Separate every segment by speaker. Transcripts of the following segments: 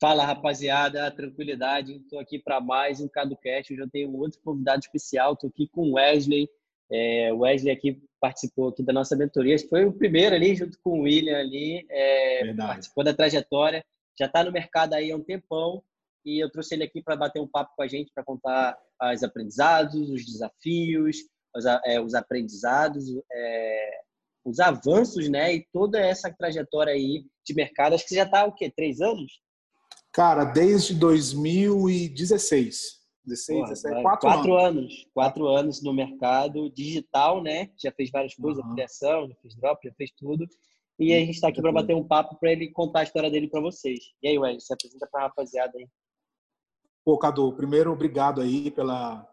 Speaker 1: Fala, rapaziada, tranquilidade. Estou aqui para mais um CadoCast. Eu tenho um outro convidado especial. Estou aqui com o Wesley. É, o Wesley aqui participou aqui da nossa mentoria. Foi o primeiro ali, junto com o William ali. É, participou da trajetória. Já está no mercado aí há um tempão. E eu trouxe ele aqui para bater um papo com a gente, para contar os aprendizados, os desafios, os, é, os aprendizados, é, os avanços, né? E toda essa trajetória aí de mercado. Acho que já está o quê? Três anos?
Speaker 2: Cara, desde 2016. 16, Porra, 17, quatro,
Speaker 1: quatro anos. anos. Quatro anos no mercado digital, né? Já fez várias coisas, uhum. criação, já fez drop, já fez tudo. E a gente está aqui para bater um papo para ele contar a história dele para vocês. E aí, Wes, se apresenta para a rapaziada aí.
Speaker 2: Pô, Cadu, primeiro, obrigado aí pela,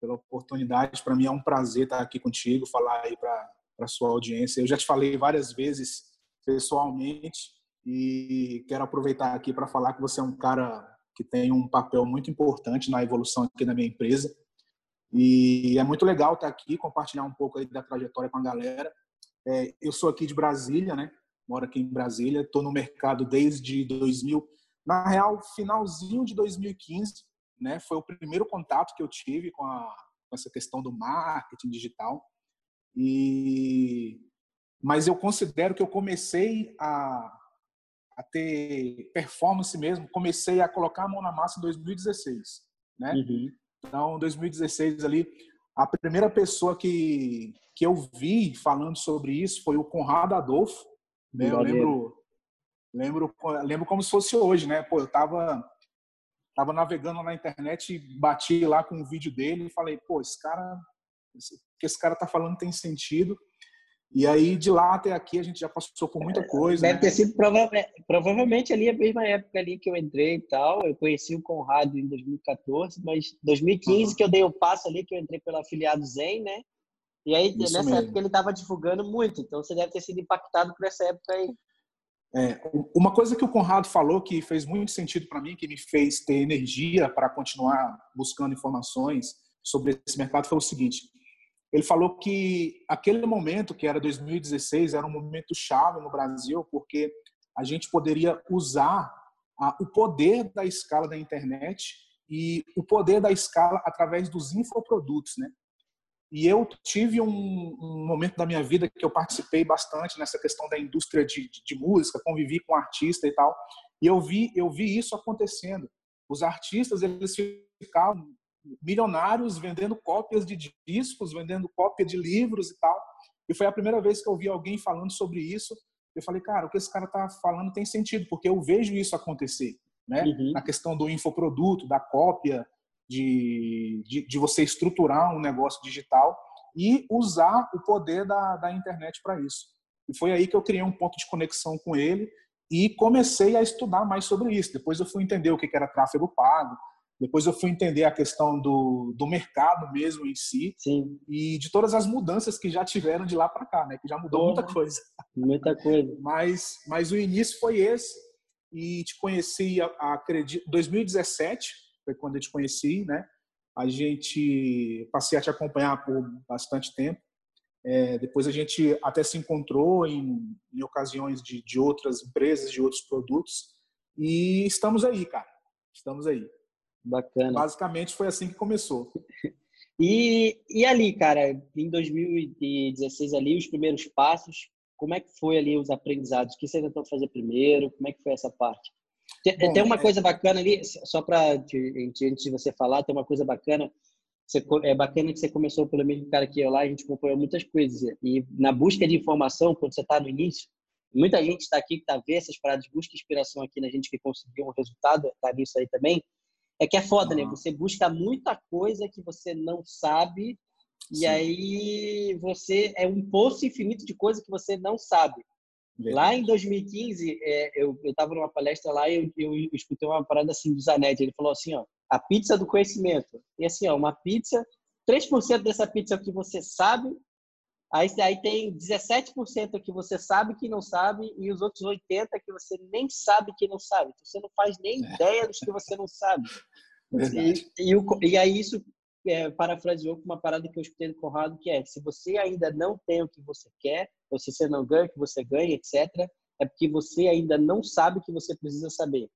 Speaker 2: pela oportunidade. Para mim é um prazer estar aqui contigo, falar aí para a sua audiência. Eu já te falei várias vezes pessoalmente e quero aproveitar aqui para falar que você é um cara que tem um papel muito importante na evolução aqui da minha empresa. E é muito legal estar aqui, compartilhar um pouco aí da trajetória com a galera. É, eu sou aqui de Brasília, né? Moro aqui em Brasília, estou no mercado desde 2000, na real, finalzinho de 2015, né? Foi o primeiro contato que eu tive com, a, com essa questão do marketing digital. E mas eu considero que eu comecei a a ter performance mesmo, comecei a colocar a mão na massa em 2016, né? Uhum. Então, 2016 ali, a primeira pessoa que, que eu vi falando sobre isso foi o Conrado Adolfo, né? Eu lembro, lembro, lembro como se fosse hoje, né? Pô, eu tava tava navegando na internet e bati lá com um vídeo dele e falei, pô, esse cara, o que esse cara tá falando tem sentido. E aí, de lá até aqui, a gente já passou por muita coisa.
Speaker 1: Deve
Speaker 2: né?
Speaker 1: ter sido prova provavelmente ali a mesma época ali que eu entrei e tal. Eu conheci o Conrado em 2014, mas 2015 uhum. que eu dei o passo ali, que eu entrei pelo afiliado Zen, né? E aí, Isso nessa mesmo. época, ele estava divulgando muito. Então, você deve ter sido impactado por essa época aí.
Speaker 2: É, uma coisa que o Conrado falou que fez muito sentido para mim, que me fez ter energia para continuar buscando informações sobre esse mercado, foi o seguinte: ele falou que aquele momento, que era 2016, era um momento chave no Brasil, porque a gente poderia usar a, o poder da escala da internet e o poder da escala através dos infoprodutos, né? E eu tive um, um, momento da minha vida que eu participei bastante nessa questão da indústria de, de, de música, convivi com artista e tal, e eu vi eu vi isso acontecendo. Os artistas eles ficavam milionários vendendo cópias de discos, vendendo cópia de livros e tal. E foi a primeira vez que eu vi alguém falando sobre isso. Eu falei, cara, o que esse cara está falando tem sentido, porque eu vejo isso acontecer, né? Uhum. Na questão do infoproduto, da cópia, de, de, de, você estruturar um negócio digital e usar o poder da, da internet para isso. E foi aí que eu criei um ponto de conexão com ele e comecei a estudar mais sobre isso. Depois eu fui entender o que era tráfego pago, depois eu fui entender a questão do, do mercado mesmo em si
Speaker 1: Sim.
Speaker 2: e de todas as mudanças que já tiveram de lá para cá, né? Que já mudou muita coisa.
Speaker 1: Muita coisa.
Speaker 2: mas, mas o início foi esse e te conheci, acredito, 2017 foi quando eu te conheci, né? A gente passei a te acompanhar por bastante tempo. É, depois a gente até se encontrou em, em ocasiões de, de outras empresas, de outros produtos e estamos aí, cara. Estamos aí.
Speaker 1: Bacana.
Speaker 2: Basicamente foi assim que começou.
Speaker 1: E, e ali, cara, em 2016 ali, os primeiros passos, como é que foi ali os aprendizados? O que você tentou fazer primeiro? Como é que foi essa parte? Tem, Bom, tem uma é... coisa bacana ali, só para antes de você falar, tem uma coisa bacana. Você, é bacana que você começou pelo mesmo cara que eu lá, a gente acompanhou muitas coisas. E na busca de informação, quando você está no início, muita gente está aqui que está vendo essas paradas, busca inspiração aqui na gente que conseguiu um resultado, está nisso aí também. É que é foda, né? Você busca muita coisa que você não sabe e aí você é um poço infinito de coisa que você não sabe. Verdade. Lá em 2015, é, eu estava numa palestra lá e eu, eu, eu, escutei uma parada assim do Zanetti. Ele falou assim, ó, a pizza do conhecimento. E assim, ó, uma pizza, 3% dessa pizza é o que você sabe, aí, aí tem 17% que você sabe que não sabe e os outros 80% que você nem sabe que não sabe. Então, você não faz nem é. ideia dos que você não sabe. E, e, e, aí isso é, parafraseou com uma parada que eu escutei do Conrado, que é, se você ainda não tem o que você quer, ou se você não ganha o que você ganha, etc., é porque você ainda não sabe o que você precisa saber.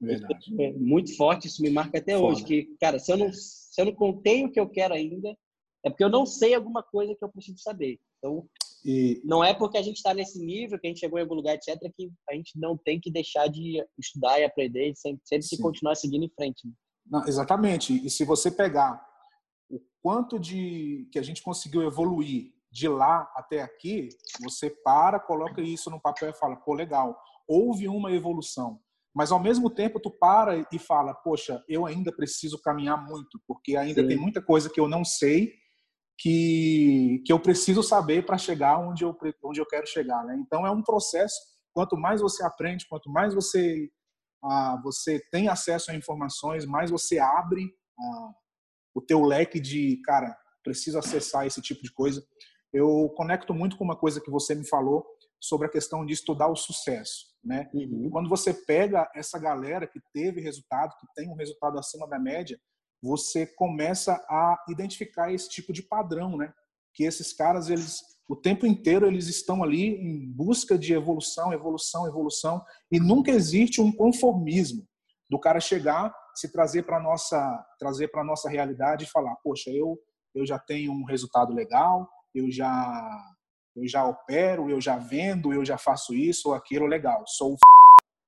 Speaker 1: Verdade. É muito forte, isso me marca até Foda. hoje. Que, cara, se eu, não, se eu não contei o que eu quero ainda, é porque eu não sei alguma coisa que eu preciso saber. Então, e... não é porque a gente está nesse nível, que a gente chegou em algum lugar, etc., que a gente não tem que deixar de estudar e aprender, sempre, sempre que continuar seguindo em frente. Né?
Speaker 2: Não, exatamente. E se você pegar o quanto de que a gente conseguiu evoluir de lá até aqui, você para, coloca isso no papel e fala, pô, legal, houve uma evolução. Mas ao mesmo tempo tu para e fala, poxa, eu ainda preciso caminhar muito, porque ainda Sim. tem muita coisa que eu não sei que, que eu preciso saber para chegar onde eu, onde eu quero chegar. Né? Então é um processo. Quanto mais você aprende, quanto mais você, ah, você tem acesso a informações, mais você abre ah, o teu leque de, cara, preciso acessar esse tipo de coisa eu conecto muito com uma coisa que você me falou sobre a questão de estudar o sucesso, né? Uhum. Quando você pega essa galera que teve resultado, que tem um resultado acima da média, você começa a identificar esse tipo de padrão, né? Que esses caras, eles o tempo inteiro eles estão ali em busca de evolução, evolução, evolução, e nunca existe um conformismo do cara chegar, se trazer para nossa, trazer para nossa realidade e falar, poxa, eu eu já tenho um resultado legal, eu já eu já opero, eu já vendo, eu já faço isso ou aquilo, legal. Sou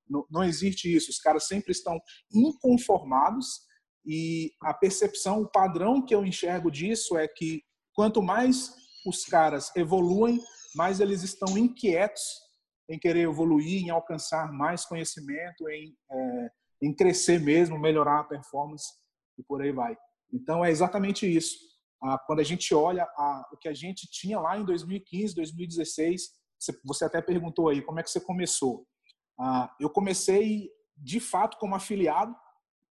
Speaker 2: não, não existe isso. Os caras sempre estão inconformados e a percepção, o padrão que eu enxergo disso é que quanto mais os caras evoluem, mais eles estão inquietos em querer evoluir, em alcançar mais conhecimento, em, é, em crescer mesmo, melhorar a performance e por aí vai. Então é exatamente isso quando a gente olha a, o que a gente tinha lá em 2015, 2016, você, você até perguntou aí como é que você começou. Ah, eu comecei de fato como afiliado,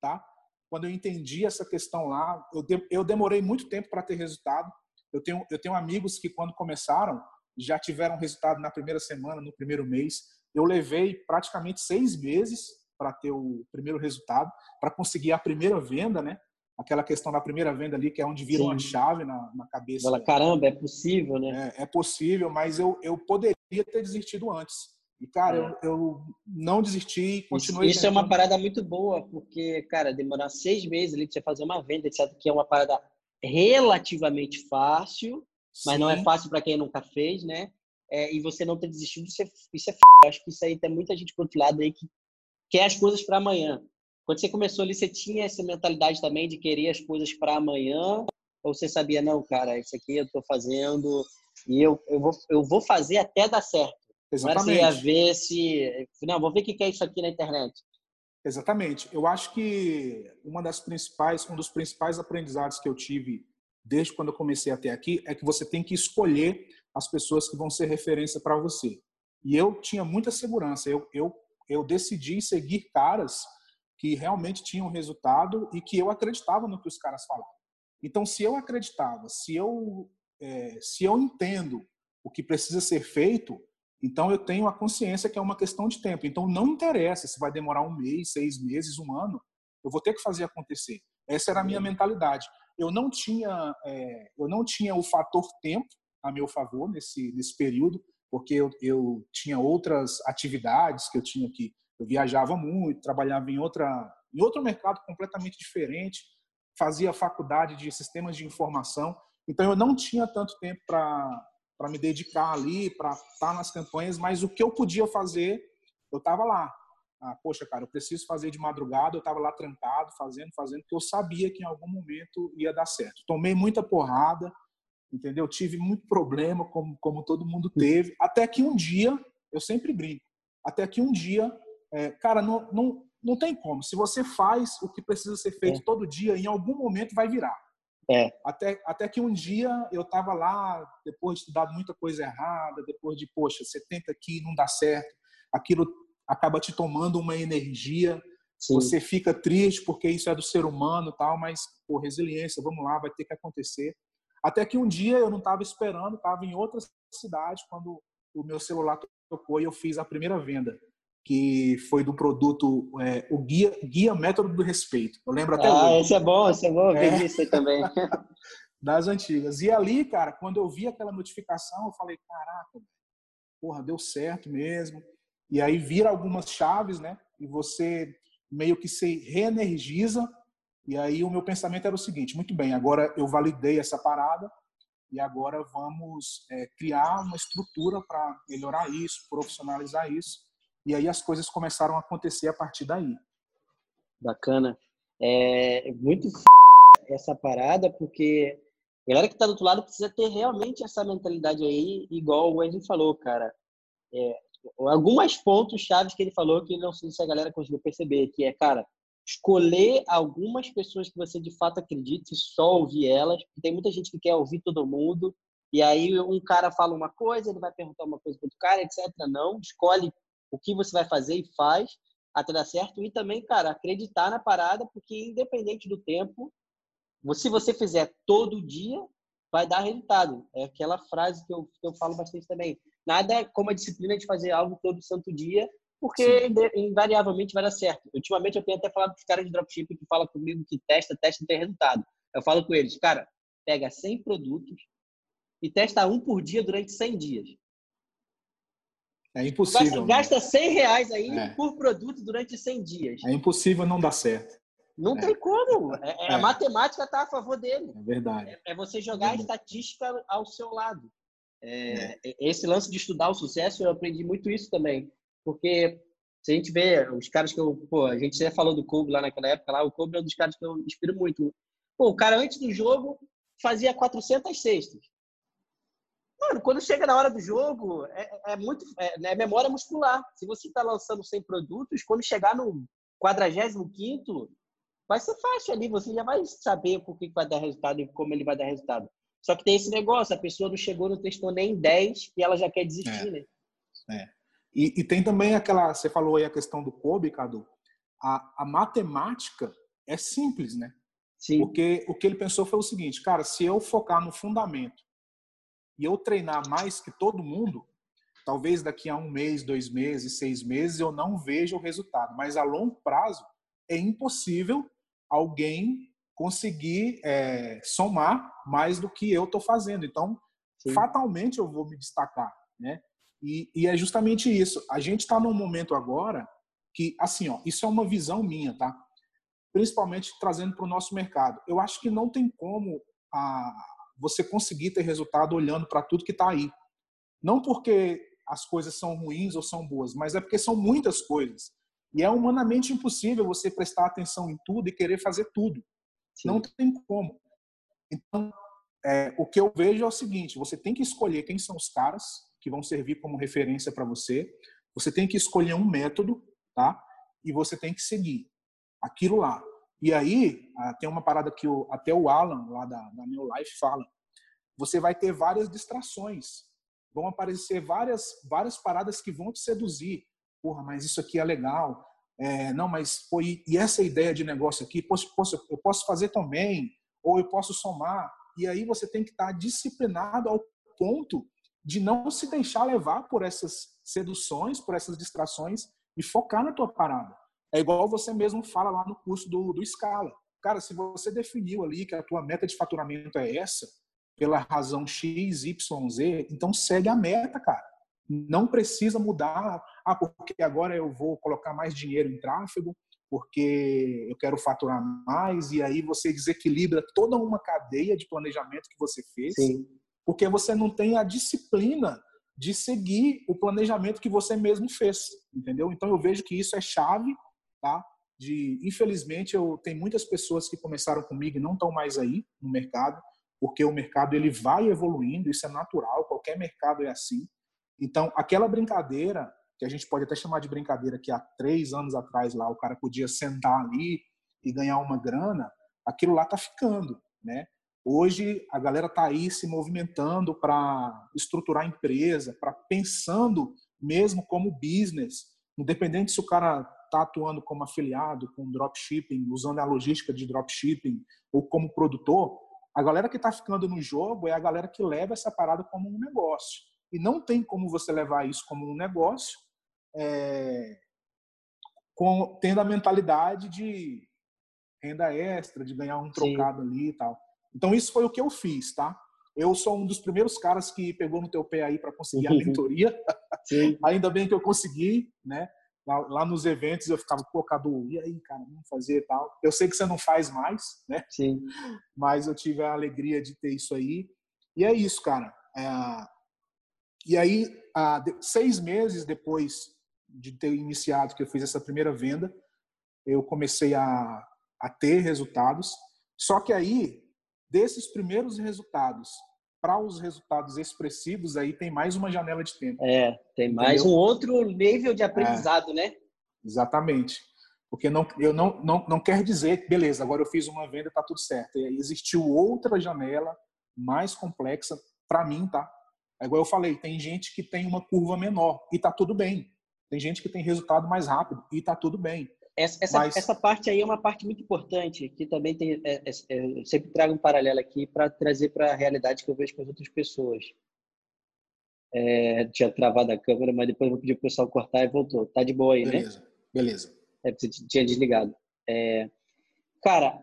Speaker 2: tá? Quando eu entendi essa questão lá, eu, de, eu demorei muito tempo para ter resultado. Eu tenho, eu tenho amigos que quando começaram já tiveram resultado na primeira semana, no primeiro mês. Eu levei praticamente seis meses para ter o primeiro resultado, para conseguir a primeira venda, né? aquela questão da primeira venda ali, que é onde vira Sim. uma chave na, na cabeça.
Speaker 1: Fala, caramba, é possível, né?
Speaker 2: É, é, possível, mas eu, eu poderia ter desistido antes. E, cara, é. eu, eu não desisti, continuei.
Speaker 1: Isso, isso é uma parada muito boa, porque, cara, demorar seis meses ali pra você fazer uma venda, etc., que é uma parada relativamente fácil, mas Sim. não é fácil para quem nunca fez, né? É, e você não ter desistido, isso é, isso é f... Acho que isso aí tem muita gente pro outro lado aí que quer as coisas para amanhã. Quando você começou ali, você tinha essa mentalidade também de querer as coisas para amanhã? Ou você sabia, não, cara, isso aqui eu estou fazendo e eu, eu, vou, eu vou fazer até dar certo? Exatamente. Não era assim, ver se... Não, vou ver o que é isso aqui na internet.
Speaker 2: Exatamente. Eu acho que uma das principais, um dos principais aprendizados que eu tive desde quando eu comecei até aqui é que você tem que escolher as pessoas que vão ser referência para você. E eu tinha muita segurança. Eu, eu, eu decidi seguir caras que realmente tinham resultado e que eu acreditava no que os caras falavam. Então, se eu acreditava, se eu, é, se eu entendo o que precisa ser feito, então eu tenho a consciência que é uma questão de tempo. Então, não interessa se vai demorar um mês, seis meses, um ano, eu vou ter que fazer acontecer. Essa era a minha mentalidade. Eu não tinha, é, eu não tinha o fator tempo a meu favor nesse, nesse período, porque eu, eu tinha outras atividades que eu tinha que eu viajava muito, trabalhava em outra em outro mercado completamente diferente, fazia faculdade de sistemas de informação, então eu não tinha tanto tempo para para me dedicar ali, para estar nas campanhas, mas o que eu podia fazer, eu estava lá. Ah, poxa, cara, eu preciso fazer de madrugada, eu estava lá trancado, fazendo, fazendo, porque eu sabia que em algum momento ia dar certo. Tomei muita porrada, entendeu? Tive muito problema, como, como todo mundo teve, até que um dia, eu sempre brinco, até que um dia é, cara, não, não, não tem como. Se você faz o que precisa ser feito é. todo dia, em algum momento vai virar. É. Até, até que um dia eu estava lá, depois de estudar muita coisa errada, depois de, poxa, você tenta aqui não dá certo, aquilo acaba te tomando uma energia, Sim. você fica triste porque isso é do ser humano tal, mas, pô, resiliência, vamos lá, vai ter que acontecer. Até que um dia eu não estava esperando, estava em outra cidade, quando o meu celular tocou e eu fiz a primeira venda que foi do produto é, o guia guia método do respeito. Eu lembro até
Speaker 1: ah, hoje. esse é bom, esse é bom, é. isso aí também.
Speaker 2: das antigas. E ali, cara, quando eu vi aquela notificação, eu falei, caraca, porra, deu certo mesmo. E aí vira algumas chaves, né? E você meio que se reenergiza. E aí o meu pensamento era o seguinte: muito bem, agora eu validei essa parada e agora vamos é, criar uma estrutura para melhorar isso, profissionalizar isso. E aí as coisas começaram a acontecer a partir daí.
Speaker 1: Bacana. É muito essa parada, porque a galera que está do outro lado precisa ter realmente essa mentalidade aí, igual o Wesley falou, cara. É, algumas pontos chaves que ele falou que não sei se a galera conseguiu perceber, que é, cara, escolher algumas pessoas que você de fato acredita e só ouvir elas. Tem muita gente que quer ouvir todo mundo. E aí um cara fala uma coisa, ele vai perguntar uma coisa para outro cara, etc. Não, escolhe o que você vai fazer e faz até dar certo. E também, cara, acreditar na parada, porque independente do tempo, se você fizer todo dia, vai dar resultado. É aquela frase que eu, que eu falo bastante também. Nada como a disciplina de fazer algo todo santo dia, porque Sim. invariavelmente vai dar certo. Ultimamente eu tenho até falado com os caras de dropshipping que falam comigo que testa, testa e tem resultado. Eu falo com eles, cara, pega 100 produtos e testa um por dia durante 100 dias.
Speaker 2: É impossível.
Speaker 1: Gasta, gasta 100 reais aí é. por produto durante 100 dias.
Speaker 2: É impossível não dar certo.
Speaker 1: Não é. tem como. É, é, a é. matemática está a favor dele.
Speaker 2: É verdade.
Speaker 1: É, você jogar a estatística ao seu lado. Esse lance de estudar o sucesso, eu aprendi muito isso também. Porque se a gente vê os caras que eu. Pô, a gente já falou do Kobe lá naquela época, lá, o Kobe é um dos caras que eu inspiro muito. Pô, o cara antes do jogo fazia 400 cestas. Mano, quando chega na hora do jogo, é, é muito. É, é, memória muscular. Se você está lançando 100 produtos, quando chegar no 45, vai ser fácil ali. Você já vai saber por que vai dar resultado e como ele vai dar resultado. Só que tem esse negócio: a pessoa não chegou, não testou nem 10 e ela já quer desistir,
Speaker 2: é.
Speaker 1: né?
Speaker 2: É. E, e, tem também aquela. Você falou aí a questão do Kobe, Cadu. A, a matemática é simples, né?
Speaker 1: Sim.
Speaker 2: Porque o que ele pensou foi o seguinte, cara, se eu focar no fundamento e eu treinar mais que todo mundo, talvez daqui a um mês, dois meses, seis meses, eu não veja o resultado. Mas a longo prazo, é impossível alguém conseguir é, somar mais do que eu estou fazendo. Então, Sim. fatalmente eu vou me destacar, né? E, e é justamente isso. A gente está num momento agora que, assim, ó, isso é uma visão minha, tá? Principalmente trazendo para o nosso mercado. Eu acho que não tem como a, você conseguir ter resultado olhando para tudo que está aí. Não porque as coisas são ruins ou são boas, mas é porque são muitas coisas. E é humanamente impossível você prestar atenção em tudo e querer fazer tudo. Sim. Não tem como. Então, é, o que eu vejo é o seguinte: você tem que escolher quem são os caras que vão servir como referência para você. Você tem que escolher um método, tá? E você tem que seguir aquilo lá. E aí, ah, tem uma parada que o, até o Alan, lá da, da New Life, fala. Você vai ter várias distrações. Vão aparecer várias, várias paradas que vão te seduzir. Porra, mas isso aqui é legal. É, não, mas pô, e, e, essa ideia de negócio aqui, posso, posso, eu posso fazer também, ou eu posso somar. E aí você tem que estar disciplinado ao ponto de não se deixar levar por essas seduções, por essas distrações e focar na tua parada. É igual você mesmo fala lá no curso do, do Scala. Cara, se você definiu ali que a tua meta de faturamento é essa, pela razão X, Y, Z, então segue a meta, cara. Não precisa mudar, ah, porque agora eu vou colocar mais dinheiro em tráfego, porque eu quero faturar mais, e aí você desequilibra toda uma cadeia de planejamento que você fez,
Speaker 1: Sim.
Speaker 2: porque você não tem a disciplina de seguir o planejamento que você mesmo fez, entendeu? Então eu vejo que isso é chave tá? De, infelizmente, eu tenho muitas pessoas que começaram comigo e não estão mais aí no mercado, porque o mercado ele vai evoluindo, isso é natural, qualquer mercado é assim. Então, aquela brincadeira que a gente pode até chamar de brincadeira que há três anos atrás lá o cara podia sentar ali e ganhar uma grana, aquilo lá tá ficando, né? Hoje a galera tá aí se movimentando para estruturar a empresa, para pensando mesmo como business, independente se o cara está atuando como afiliado com dropshipping, usando a logística de dropshipping ou como produtor, a galera que está ficando no jogo é a galera que leva essa parada como um negócio. E não tem como você levar isso como um negócio é, com, tendo a mentalidade de renda extra, de ganhar um trocado Sim. ali e tal. Então, isso foi o que eu fiz, tá? Eu sou um dos primeiros caras que pegou no teu pé aí para conseguir a mentoria. Ainda bem que eu consegui, né? Lá, nos eventos eu ficava, pô, Cadu, e aí, cara, vamos fazer e tal. Eu sei que você não faz mais, né?
Speaker 1: Sim.
Speaker 2: Mas eu tive a alegria de ter isso aí. E é isso, cara. É... E aí, seis meses depois de ter iniciado, que eu fiz essa primeira venda, eu comecei a, a ter resultados. Só que aí, desses primeiros resultados para os resultados expressivos, aí tem mais uma janela de tempo.
Speaker 1: É, tem mais Entendeu? um outro nível de aprendizado, é, né?
Speaker 2: Exatamente. Porque não, eu não, não, não quer dizer, beleza, agora eu fiz uma venda, está tudo certo. E existiu outra janela mais complexa para mim, tá? É igual eu falei, tem gente que tem uma curva menor e está tudo bem. Tem gente que tem resultado mais rápido e está tudo bem.
Speaker 1: Essa, essa, Mas... essa, parte aí é uma parte muito importante, que também tem. É, é, é eu sempre trago um paralelo aqui para trazer para a realidade que eu vejo com as outras pessoas. É, tinha travado a câmera, mas depois vou pedir para o pessoal cortar e voltou. Tá de boa aí,
Speaker 2: beleza,
Speaker 1: né?
Speaker 2: Beleza, beleza.
Speaker 1: É, você tinha desligado. É, cara,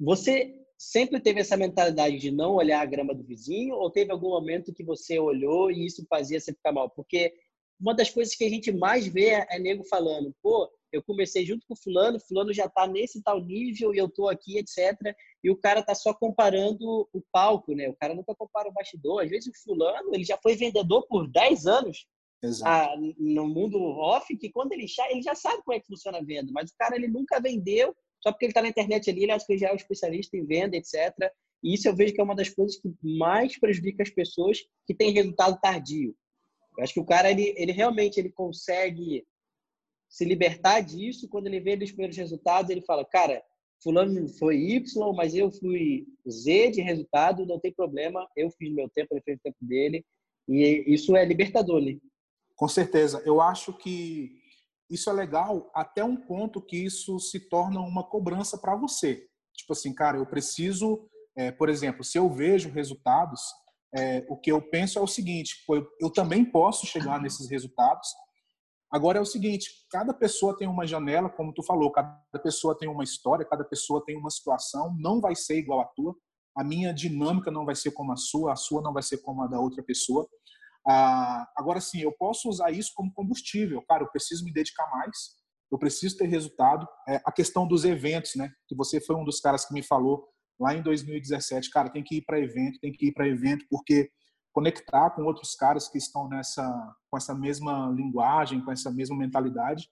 Speaker 1: você sempre teve essa mentalidade de não olhar a grama do vizinho ou teve algum momento que você olhou e isso fazia você ficar mal? Porque uma das coisas que a gente mais vê é, é nego falando, pô, eu comecei junto com fulano, fulano já está nesse tal nível e eu estou aqui, etc. E o cara tá só comparando o palco, né? O cara nunca compara o bastidor. Às vezes o fulano, ele já foi vendedor por 10 anos a, no mundo off, que quando ele já, ele já sabe como é que funciona a venda, mas o cara ele nunca vendeu, só porque ele está na internet ali, ele acha que ele já é um especialista em venda, etc. E isso eu vejo que é uma das coisas que mais prejudica as pessoas que têm resultado tardio. Eu acho que o cara, ele, ele realmente ele consegue se libertar disso quando ele vê os primeiros resultados, ele fala, cara, fulano foi Y, mas eu fui Z de resultado, não tem problema, eu fiz meu tempo, ele fez o tempo dele, e isso é libertador, né?
Speaker 2: Com certeza. Eu acho que isso é legal até um ponto que isso se torna uma cobrança para você. Tipo assim, cara, eu preciso, é, por exemplo, se eu vejo resultados, é, o que eu penso é o seguinte: eu, eu também posso chegar nesses resultados, Agora é o seguinte, cada pessoa tem uma janela, como tu falou, cada pessoa tem uma história, cada pessoa tem uma situação, não vai ser igual a tua. A minha dinâmica não vai ser como a sua, a sua não vai ser como a da outra pessoa. Ah, agora sim, eu posso usar isso como combustível. Cara, eu preciso me dedicar mais, eu preciso ter resultado. É, a questão dos eventos, né? Que você foi um dos caras que me falou lá em 2017, cara, tem que ir para evento, tem que ir para evento, porque conectar com outros caras que estão nessa com essa mesma linguagem, com essa mesma mentalidade.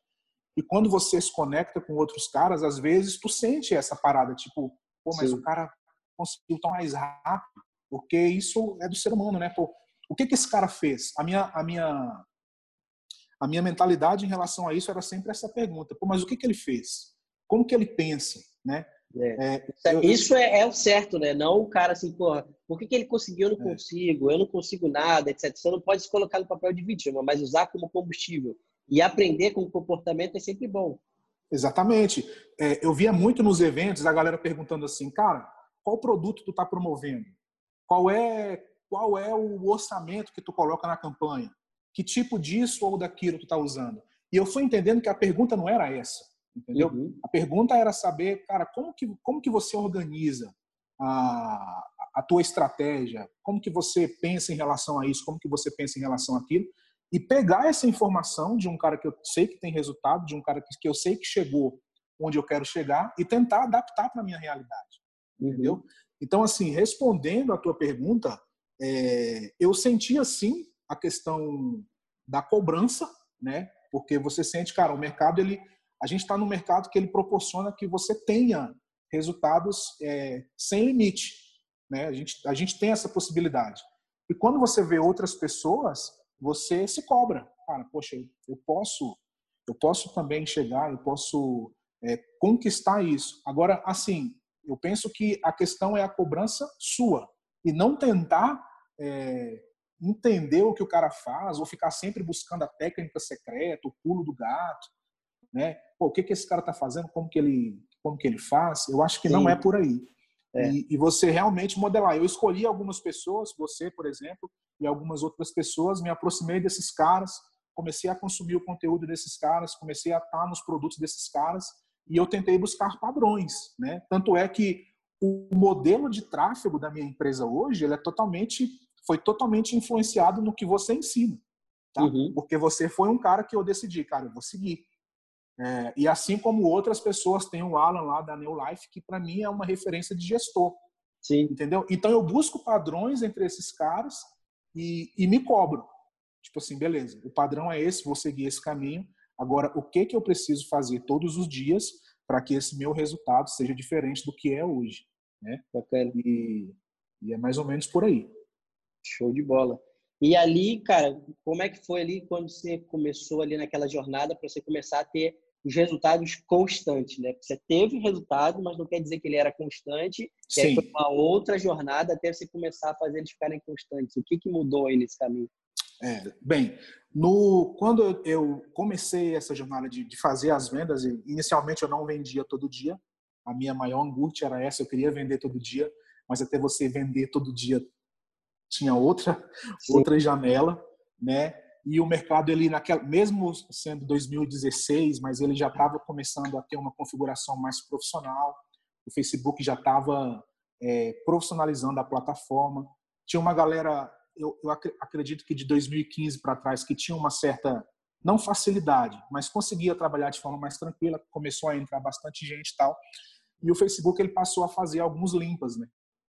Speaker 2: E quando você se conecta com outros caras, às vezes tu sente essa parada, tipo, pô, mas Sim. o cara conseguiu tão mais rápido, porque isso é do ser humano, né? Pô, o que que esse cara fez? A minha a minha a minha mentalidade em relação a isso era sempre essa pergunta, pô, mas o que que ele fez? Como que ele pensa, né?
Speaker 1: É. É, isso é, é, o certo, né? Não o cara assim, porra, por que, que ele conseguiu, eu não é. consigo, eu não consigo nada, etc. Você não pode se colocar no papel de vítima, mas usar como combustível. E aprender com o comportamento é sempre bom.
Speaker 2: Exatamente. É, eu via muito nos eventos a galera perguntando assim, cara, qual produto tu está promovendo? Qual é, qual é o orçamento que tu coloca na campanha? Que tipo disso ou daquilo tu está usando? E eu fui entendendo que a pergunta não era essa entendeu? Uhum. A pergunta era saber, cara, como que, como que você organiza a, a tua estratégia, como que você pensa em relação a isso, como que você pensa em relação àquilo, e pegar essa informação de um cara que eu sei que tem resultado, de um cara que, que eu sei que chegou onde eu quero chegar e tentar adaptar para a minha realidade, uhum. entendeu? Então, assim, respondendo à tua pergunta, é, eu senti, assim, a questão da cobrança, né? Porque você sente, cara, o mercado, ele a gente está no mercado que ele proporciona que você tenha resultados é, sem limite. Né? A, gente, a gente tem essa possibilidade. E quando você vê outras pessoas, você se cobra. Cara, poxa, eu posso, eu posso também chegar, eu posso é, conquistar isso. Agora, assim, eu penso que a questão é a cobrança sua e não tentar é, entender o que o cara faz ou ficar sempre buscando a técnica secreta, o pulo do gato né? O que que esse cara está fazendo? Como que ele, como que ele faz? Eu acho que Sim. não é por aí. É. E, e, você realmente modelar. Eu escolhi algumas pessoas, você, por exemplo, e algumas outras pessoas, me aproximei desses caras, comecei a consumir o conteúdo desses caras, comecei a estar nos produtos desses caras e eu tentei buscar padrões, né? Tanto é que o modelo de tráfego da minha empresa hoje, ele é totalmente foi totalmente influenciado no que você ensina. tá? Uhum. Porque você foi um cara que eu decidi, cara, eu vou seguir. É, e assim como outras pessoas, tem o Alan lá da New Life, que para mim é uma referência de gestor. Sim. Entendeu? Então eu busco padrões entre esses caras e, e me cobro. Tipo assim, beleza, o padrão é esse, vou seguir esse caminho. Agora, o que, que eu preciso fazer todos os dias para que esse meu resultado seja diferente do que é hoje? Né? E, e é mais ou menos por aí.
Speaker 1: Show de bola. E ali, cara, como é que foi ali quando você começou ali naquela jornada para você começar a ter os resultados constantes, né? Você teve resultado, mas não quer dizer que ele era constante. Sim. E aí foi uma outra jornada até você começar a fazer eles ficarem constantes. O que, que mudou aí nesse caminho?
Speaker 2: É, bem, no, quando eu comecei essa jornada de, de fazer as vendas, inicialmente eu não vendia todo dia. A minha maior angústia era essa, eu queria vender todo dia, mas até você vender todo dia tinha outra outra janela, né? E o mercado ele naquela, mesmo sendo 2016, mas ele já estava começando a ter uma configuração mais profissional. O Facebook já estava é, profissionalizando a plataforma. Tinha uma galera, eu, eu acredito que de 2015 para trás, que tinha uma certa não facilidade, mas conseguia trabalhar de forma mais tranquila. Começou a entrar bastante gente e tal. E o Facebook ele passou a fazer alguns limpas, né?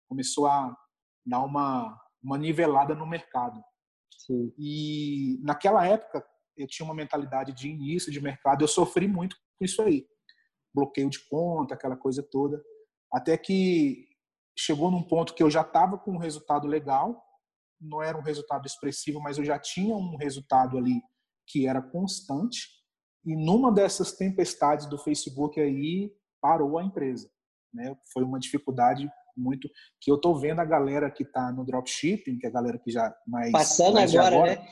Speaker 2: Começou a dar uma uma nivelada no mercado. Sim. E naquela época eu tinha uma mentalidade de início de mercado, eu sofri muito com isso aí. Bloqueio de conta, aquela coisa toda. Até que chegou num ponto que eu já estava com um resultado legal, não era um resultado expressivo, mas eu já tinha um resultado ali que era constante. E numa dessas tempestades do Facebook aí parou a empresa, né? Foi uma dificuldade muito que eu tô vendo a galera que tá no dropshipping, que é a galera que já mais
Speaker 1: passando mais agora, agora, né?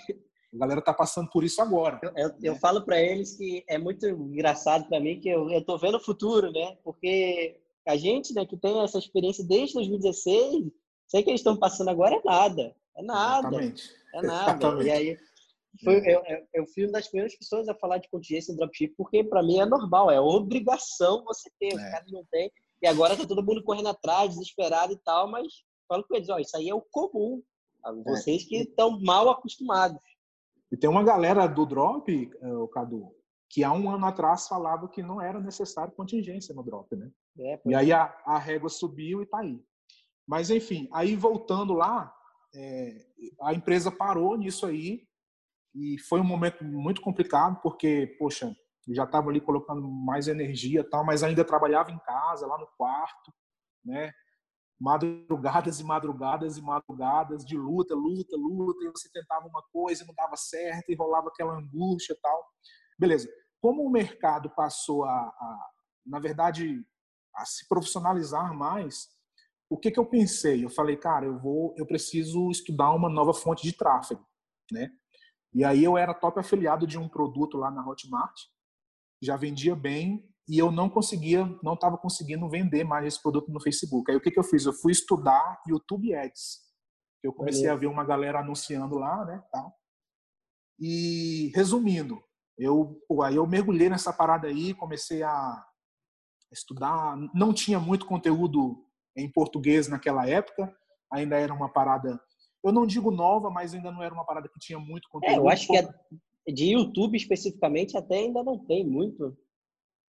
Speaker 2: A galera tá passando por isso agora.
Speaker 1: Eu, eu, né? eu falo para eles que é muito engraçado para mim que eu, tô vendo o futuro, né? Porque a gente, né, que tem essa experiência desde 2016, sei que eles estão passando agora é nada, é nada, Exatamente. é nada. Exatamente. E aí foi, eu, eu fui uma das primeiras pessoas a falar de contingência no dropship, porque para mim é normal, é obrigação você ter, os é. caras não têm. E agora tá todo mundo correndo atrás, desesperado e tal, mas falo com eles, ó, isso aí é o comum. Tá? É. Vocês é. que estão mal acostumados.
Speaker 2: E tem uma galera do drop, eh, o Cadu, que há um ano atrás falava que não era necessário contingência no drop, né? É, e aí é. a, a régua subiu e tá aí. Mas enfim, aí voltando lá, é, a empresa parou nisso aí e foi um momento muito complicado porque, poxa, já estava ali colocando mais energia tal, mas ainda trabalhava em casa, lá no quarto, né? Madrugadas e madrugadas e madrugadas de luta, luta, luta, e você tentava uma coisa e não dava certo, e rolava aquela angústia tal. Beleza. Como o mercado passou a, a na verdade, a se profissionalizar mais, o que que eu pensei? Eu falei, cara, eu vou, eu preciso estudar uma nova fonte de tráfego, né? E aí eu era top afiliado de um produto lá na Hotmart, já vendia bem e eu não conseguia, não estava conseguindo vender mais esse produto no Facebook. Aí o que, que eu fiz? Eu fui estudar YouTube Ads. Eu comecei a ver uma galera anunciando lá, né, tal. E resumindo, eu aí eu mergulhei nessa parada aí, comecei a estudar. Não tinha muito conteúdo em português naquela época, ainda era uma parada. Eu não digo nova, mas ainda não era uma parada que tinha muito conteúdo.
Speaker 1: É, eu acho que é de YouTube especificamente até ainda não tem muito.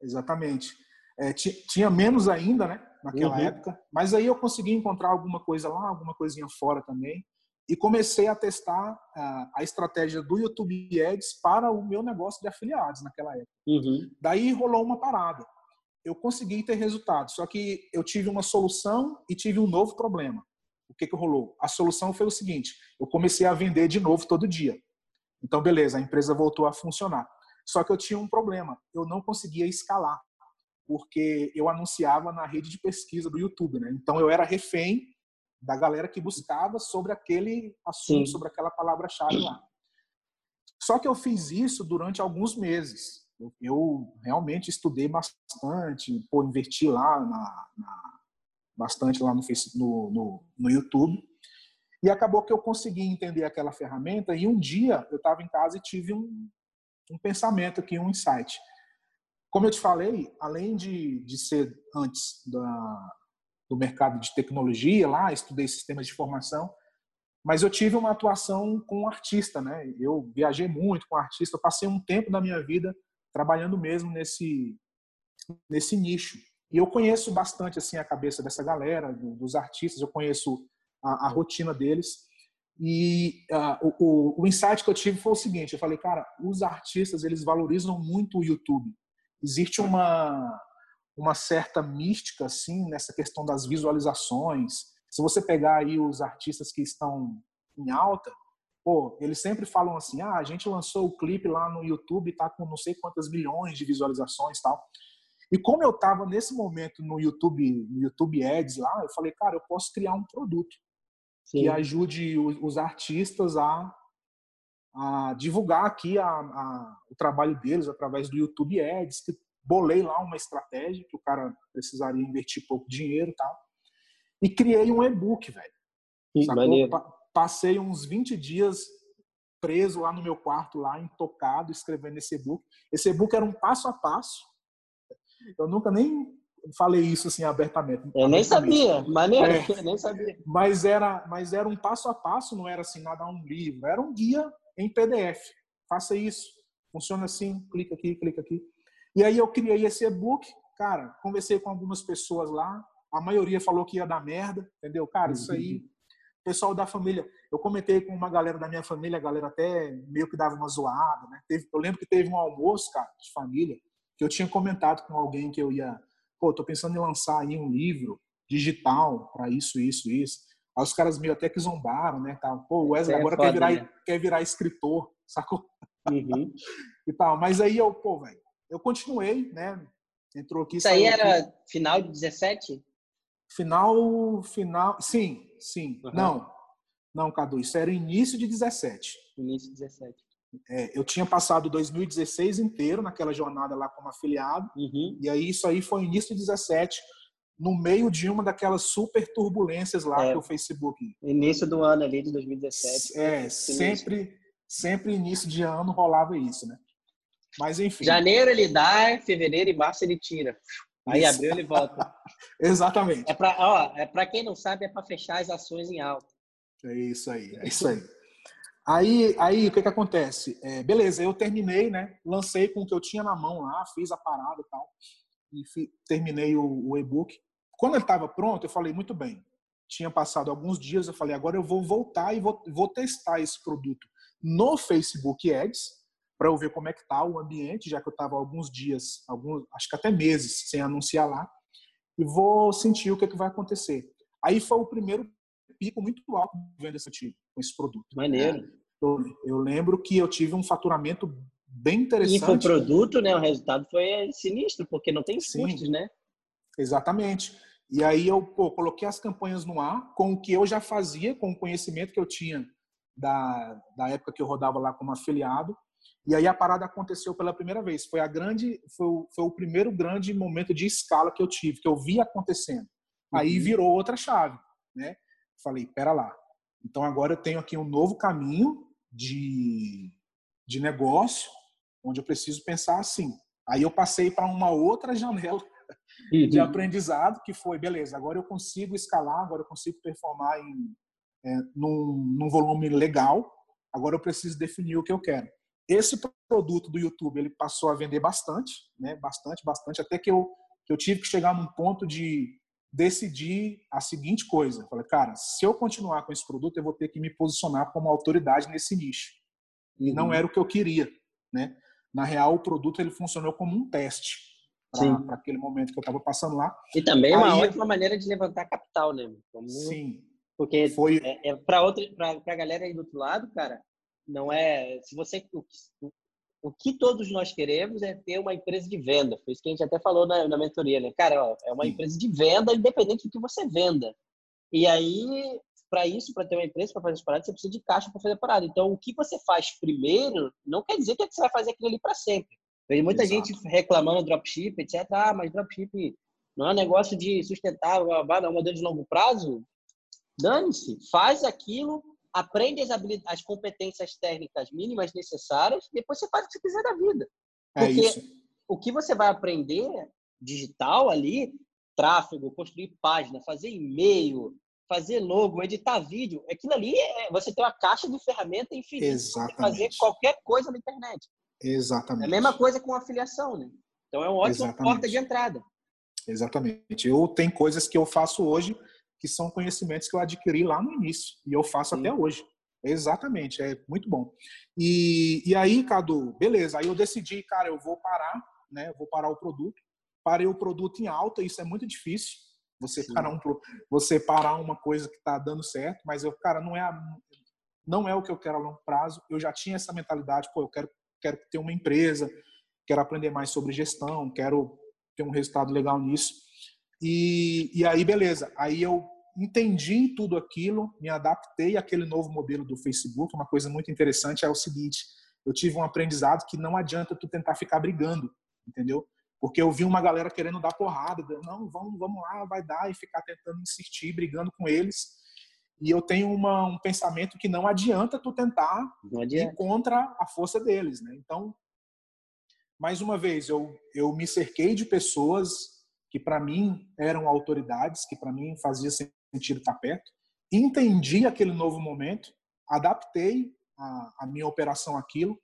Speaker 2: Exatamente. É, tinha menos ainda, né? Naquela uhum. época. Mas aí eu consegui encontrar alguma coisa lá, alguma coisinha fora também. E comecei a testar a, a estratégia do YouTube Ads para o meu negócio de afiliados naquela época. Uhum. Daí rolou uma parada. Eu consegui ter resultado, só que eu tive uma solução e tive um novo problema. O que, que rolou? A solução foi o seguinte: eu comecei a vender de novo todo dia. Então, beleza, a empresa voltou a funcionar. Só que eu tinha um problema, eu não conseguia escalar, porque eu anunciava na rede de pesquisa do YouTube, né? Então eu era refém da galera que buscava sobre aquele assunto, Sim. sobre aquela palavra-chave lá. Só que eu fiz isso durante alguns meses. Eu, realmente estudei bastante, pô, inverti lá na, na bastante lá no, no, no, no YouTube. E acabou que eu consegui entender aquela ferramenta e um dia eu estava em casa e tive um, um pensamento aqui, um insight. Como eu te falei, além de, de ser antes da, do mercado de tecnologia lá, estudei sistemas de formação, Mas eu tive uma atuação com um artista, né? Eu viajei muito com artista, eu passei um tempo da minha vida trabalhando mesmo nesse nesse nicho. E eu conheço bastante assim a cabeça dessa galera, dos artistas, eu conheço a, a rotina deles. E uh, o, o, insight que eu tive foi o seguinte: eu falei, cara, os artistas eles valorizam muito o YouTube. Existe uma uma certa mística assim nessa questão das visualizações. Se você pegar aí os artistas que estão em alta, pô, eles sempre falam assim: "Ah, a gente lançou o clipe lá no YouTube, tá com não sei quantas milhões de visualizações, tal". E como eu estava nesse momento no YouTube, no YouTube Ads lá, eu falei, cara, eu posso criar um produto Sim. que ajude os, artistas a, a, divulgar aqui a, a, o trabalho deles através do YouTube Ads, que bolei lá uma estratégia que o cara precisaria investir pouco dinheiro e tal. E criei um e-book, velho. Passei uns 20 dias preso lá no meu quarto, lá intocado, escrevendo esse e-book. Esse e-book era um passo a passo. Eu nunca nem falei isso assim abertamente.
Speaker 1: Eu nem sabia, maneiro, é, nem sabia.
Speaker 2: Mas era, mas era um passo a passo, não era assim nada um livro, era um guia em PDF. Faça isso, funciona assim, clica aqui, clica aqui. E aí eu criei esse e-book, cara, conversei com algumas pessoas lá, a maioria falou que ia dar merda, entendeu? Cara, isso aí, uhum. pessoal da família, eu comentei com uma galera da minha família, a galera até meio que dava uma zoada, né? Teve, eu lembro que teve um almoço, cara, de família, que eu tinha comentado com alguém que eu ia, pô, tô pensando em lançar aí um livro digital para isso, isso, isso. Aí os caras meio até que zombaram, né? Tal. Pô, o Wesley é agora quer, virar, né? quer virar escritor, sacou? Uhum. e tal. Mas aí eu, pô, velho, eu continuei, né? Entrou aqui.
Speaker 1: Isso aí era aqui. final de 17?
Speaker 2: Final, final, sim, sim. Uhum. Não, não, Cadu, isso era início de 17.
Speaker 1: Início de 17.
Speaker 2: É, eu tinha passado 2016 inteiro naquela jornada lá como afiliado, uhum. e aí isso aí foi início de 17, no meio de uma daquelas super turbulências lá é. do Facebook.
Speaker 1: Início do ano ali de 2017.
Speaker 2: É, sempre, sempre início de ano rolava isso, né? Mas enfim.
Speaker 1: Janeiro ele dá, fevereiro e março ele tira. Aí isso. abril ele volta.
Speaker 2: Exatamente.
Speaker 1: É para, ó, é para quem não sabe, é para fechar as ações em alta.
Speaker 2: É isso aí, é isso aí. Aí, aí o que que acontece? É, beleza, eu terminei, né? Lancei com o que eu tinha na mão lá, fiz a parada e tal, e fi, terminei o, o e-book. Quando ele estava pronto, eu falei muito bem. Tinha passado alguns dias, eu falei agora eu vou voltar e vou, vou testar esse produto no Facebook Ads para eu ver como é que tá o ambiente, já que eu estava alguns dias, alguns, acho que até meses sem anunciar lá, e vou sentir o que, é que vai acontecer. Aí foi o primeiro pico muito alto de venda esse com esse produto.
Speaker 1: Maneiro.
Speaker 2: Eu, eu, lembro que eu tive um faturamento bem interessante.
Speaker 1: E foi produto, né? O resultado foi sinistro, porque não tem Sim, custos, né?
Speaker 2: Exatamente. E aí eu pô, coloquei as campanhas no ar com o que eu já fazia, com o conhecimento que eu tinha da, da época que eu rodava lá como afiliado. E aí a parada aconteceu pela primeira vez. Foi a grande, foi o, foi o primeiro grande momento de escala que eu tive, que eu vi acontecendo. Aí uhum. virou outra chave, né? Falei, pera lá. Então agora eu tenho aqui um novo caminho de, de negócio, onde eu preciso pensar assim. Aí eu passei para uma outra janela uhum. de aprendizado, que foi, beleza, agora eu consigo escalar, agora eu consigo performar em, é, num, num volume legal, agora eu preciso definir o que eu quero. Esse produto do YouTube, ele passou a vender bastante, né? bastante, bastante, até que eu, que eu tive que chegar num ponto de decidi a seguinte coisa. Falei, cara, se eu continuar com esse produto, eu vou ter que me posicionar como autoridade nesse nicho. E uhum. não era o que eu queria, né? Na real, o produto ele funcionou como um teste para aquele momento que eu estava passando lá.
Speaker 1: E também é uma Aí, ótima maneira de levantar capital, né?
Speaker 2: Como... Sim.
Speaker 1: Porque foi é, é para outra para a galera aí do outro lado, cara, não é se você o que todos nós queremos é ter uma empresa de venda. Foi isso que a gente até falou na, na mentoria, né? Cara, ó, é uma empresa de venda, independente do que você venda. E aí, para isso, para ter uma empresa, para fazer as paradas, você precisa de caixa para fazer a parada. Então, o que você faz primeiro não quer dizer que você vai fazer aquilo ali para sempre. Tem muita Exato. gente reclamando dropship, etc. Ah, mas dropship não é um negócio de sustentável, não é um modelo de longo prazo. Dane-se, faz aquilo aprende as, as competências técnicas mínimas necessárias, depois você faz o que você quiser da vida.
Speaker 2: É Porque é
Speaker 1: o que você vai aprender digital ali, tráfego, construir página, fazer e-mail, fazer logo, editar vídeo, aquilo ali é você tem uma caixa de ferramenta infinita para fazer qualquer coisa na internet.
Speaker 2: Exatamente.
Speaker 1: É a mesma coisa com afiliação, né? Então é uma ótima Exatamente. porta de entrada.
Speaker 2: Exatamente. Eu tenho coisas que eu faço hoje que são conhecimentos que eu adquiri lá no início e eu faço Sim. até hoje. Exatamente, é muito bom. E, e aí, Cadu, beleza, aí eu decidi, cara, eu vou parar, né? Vou parar o produto. Parei o produto em alta, isso é muito difícil. Você parar, um, você parar uma coisa que está dando certo, mas eu, cara, não é, a, não é o que eu quero a longo prazo. Eu já tinha essa mentalidade, pô, eu quero, quero ter uma empresa, quero aprender mais sobre gestão, quero ter um resultado legal nisso. E, e aí, beleza. Aí eu entendi tudo aquilo, me adaptei àquele novo modelo do Facebook. Uma coisa muito interessante é o seguinte: eu tive um aprendizado que não adianta tu tentar ficar brigando, entendeu? Porque eu vi uma galera querendo dar porrada, não, vamos, vamos lá, vai dar, e ficar tentando insistir, brigando com eles. E eu tenho uma, um pensamento que não adianta tu tentar adianta. ir contra a força deles, né? Então, mais uma vez, eu, eu me cerquei de pessoas que para mim eram autoridades, que para mim fazia sentido estar perto, entendi aquele novo momento, adaptei a, a minha operação àquilo,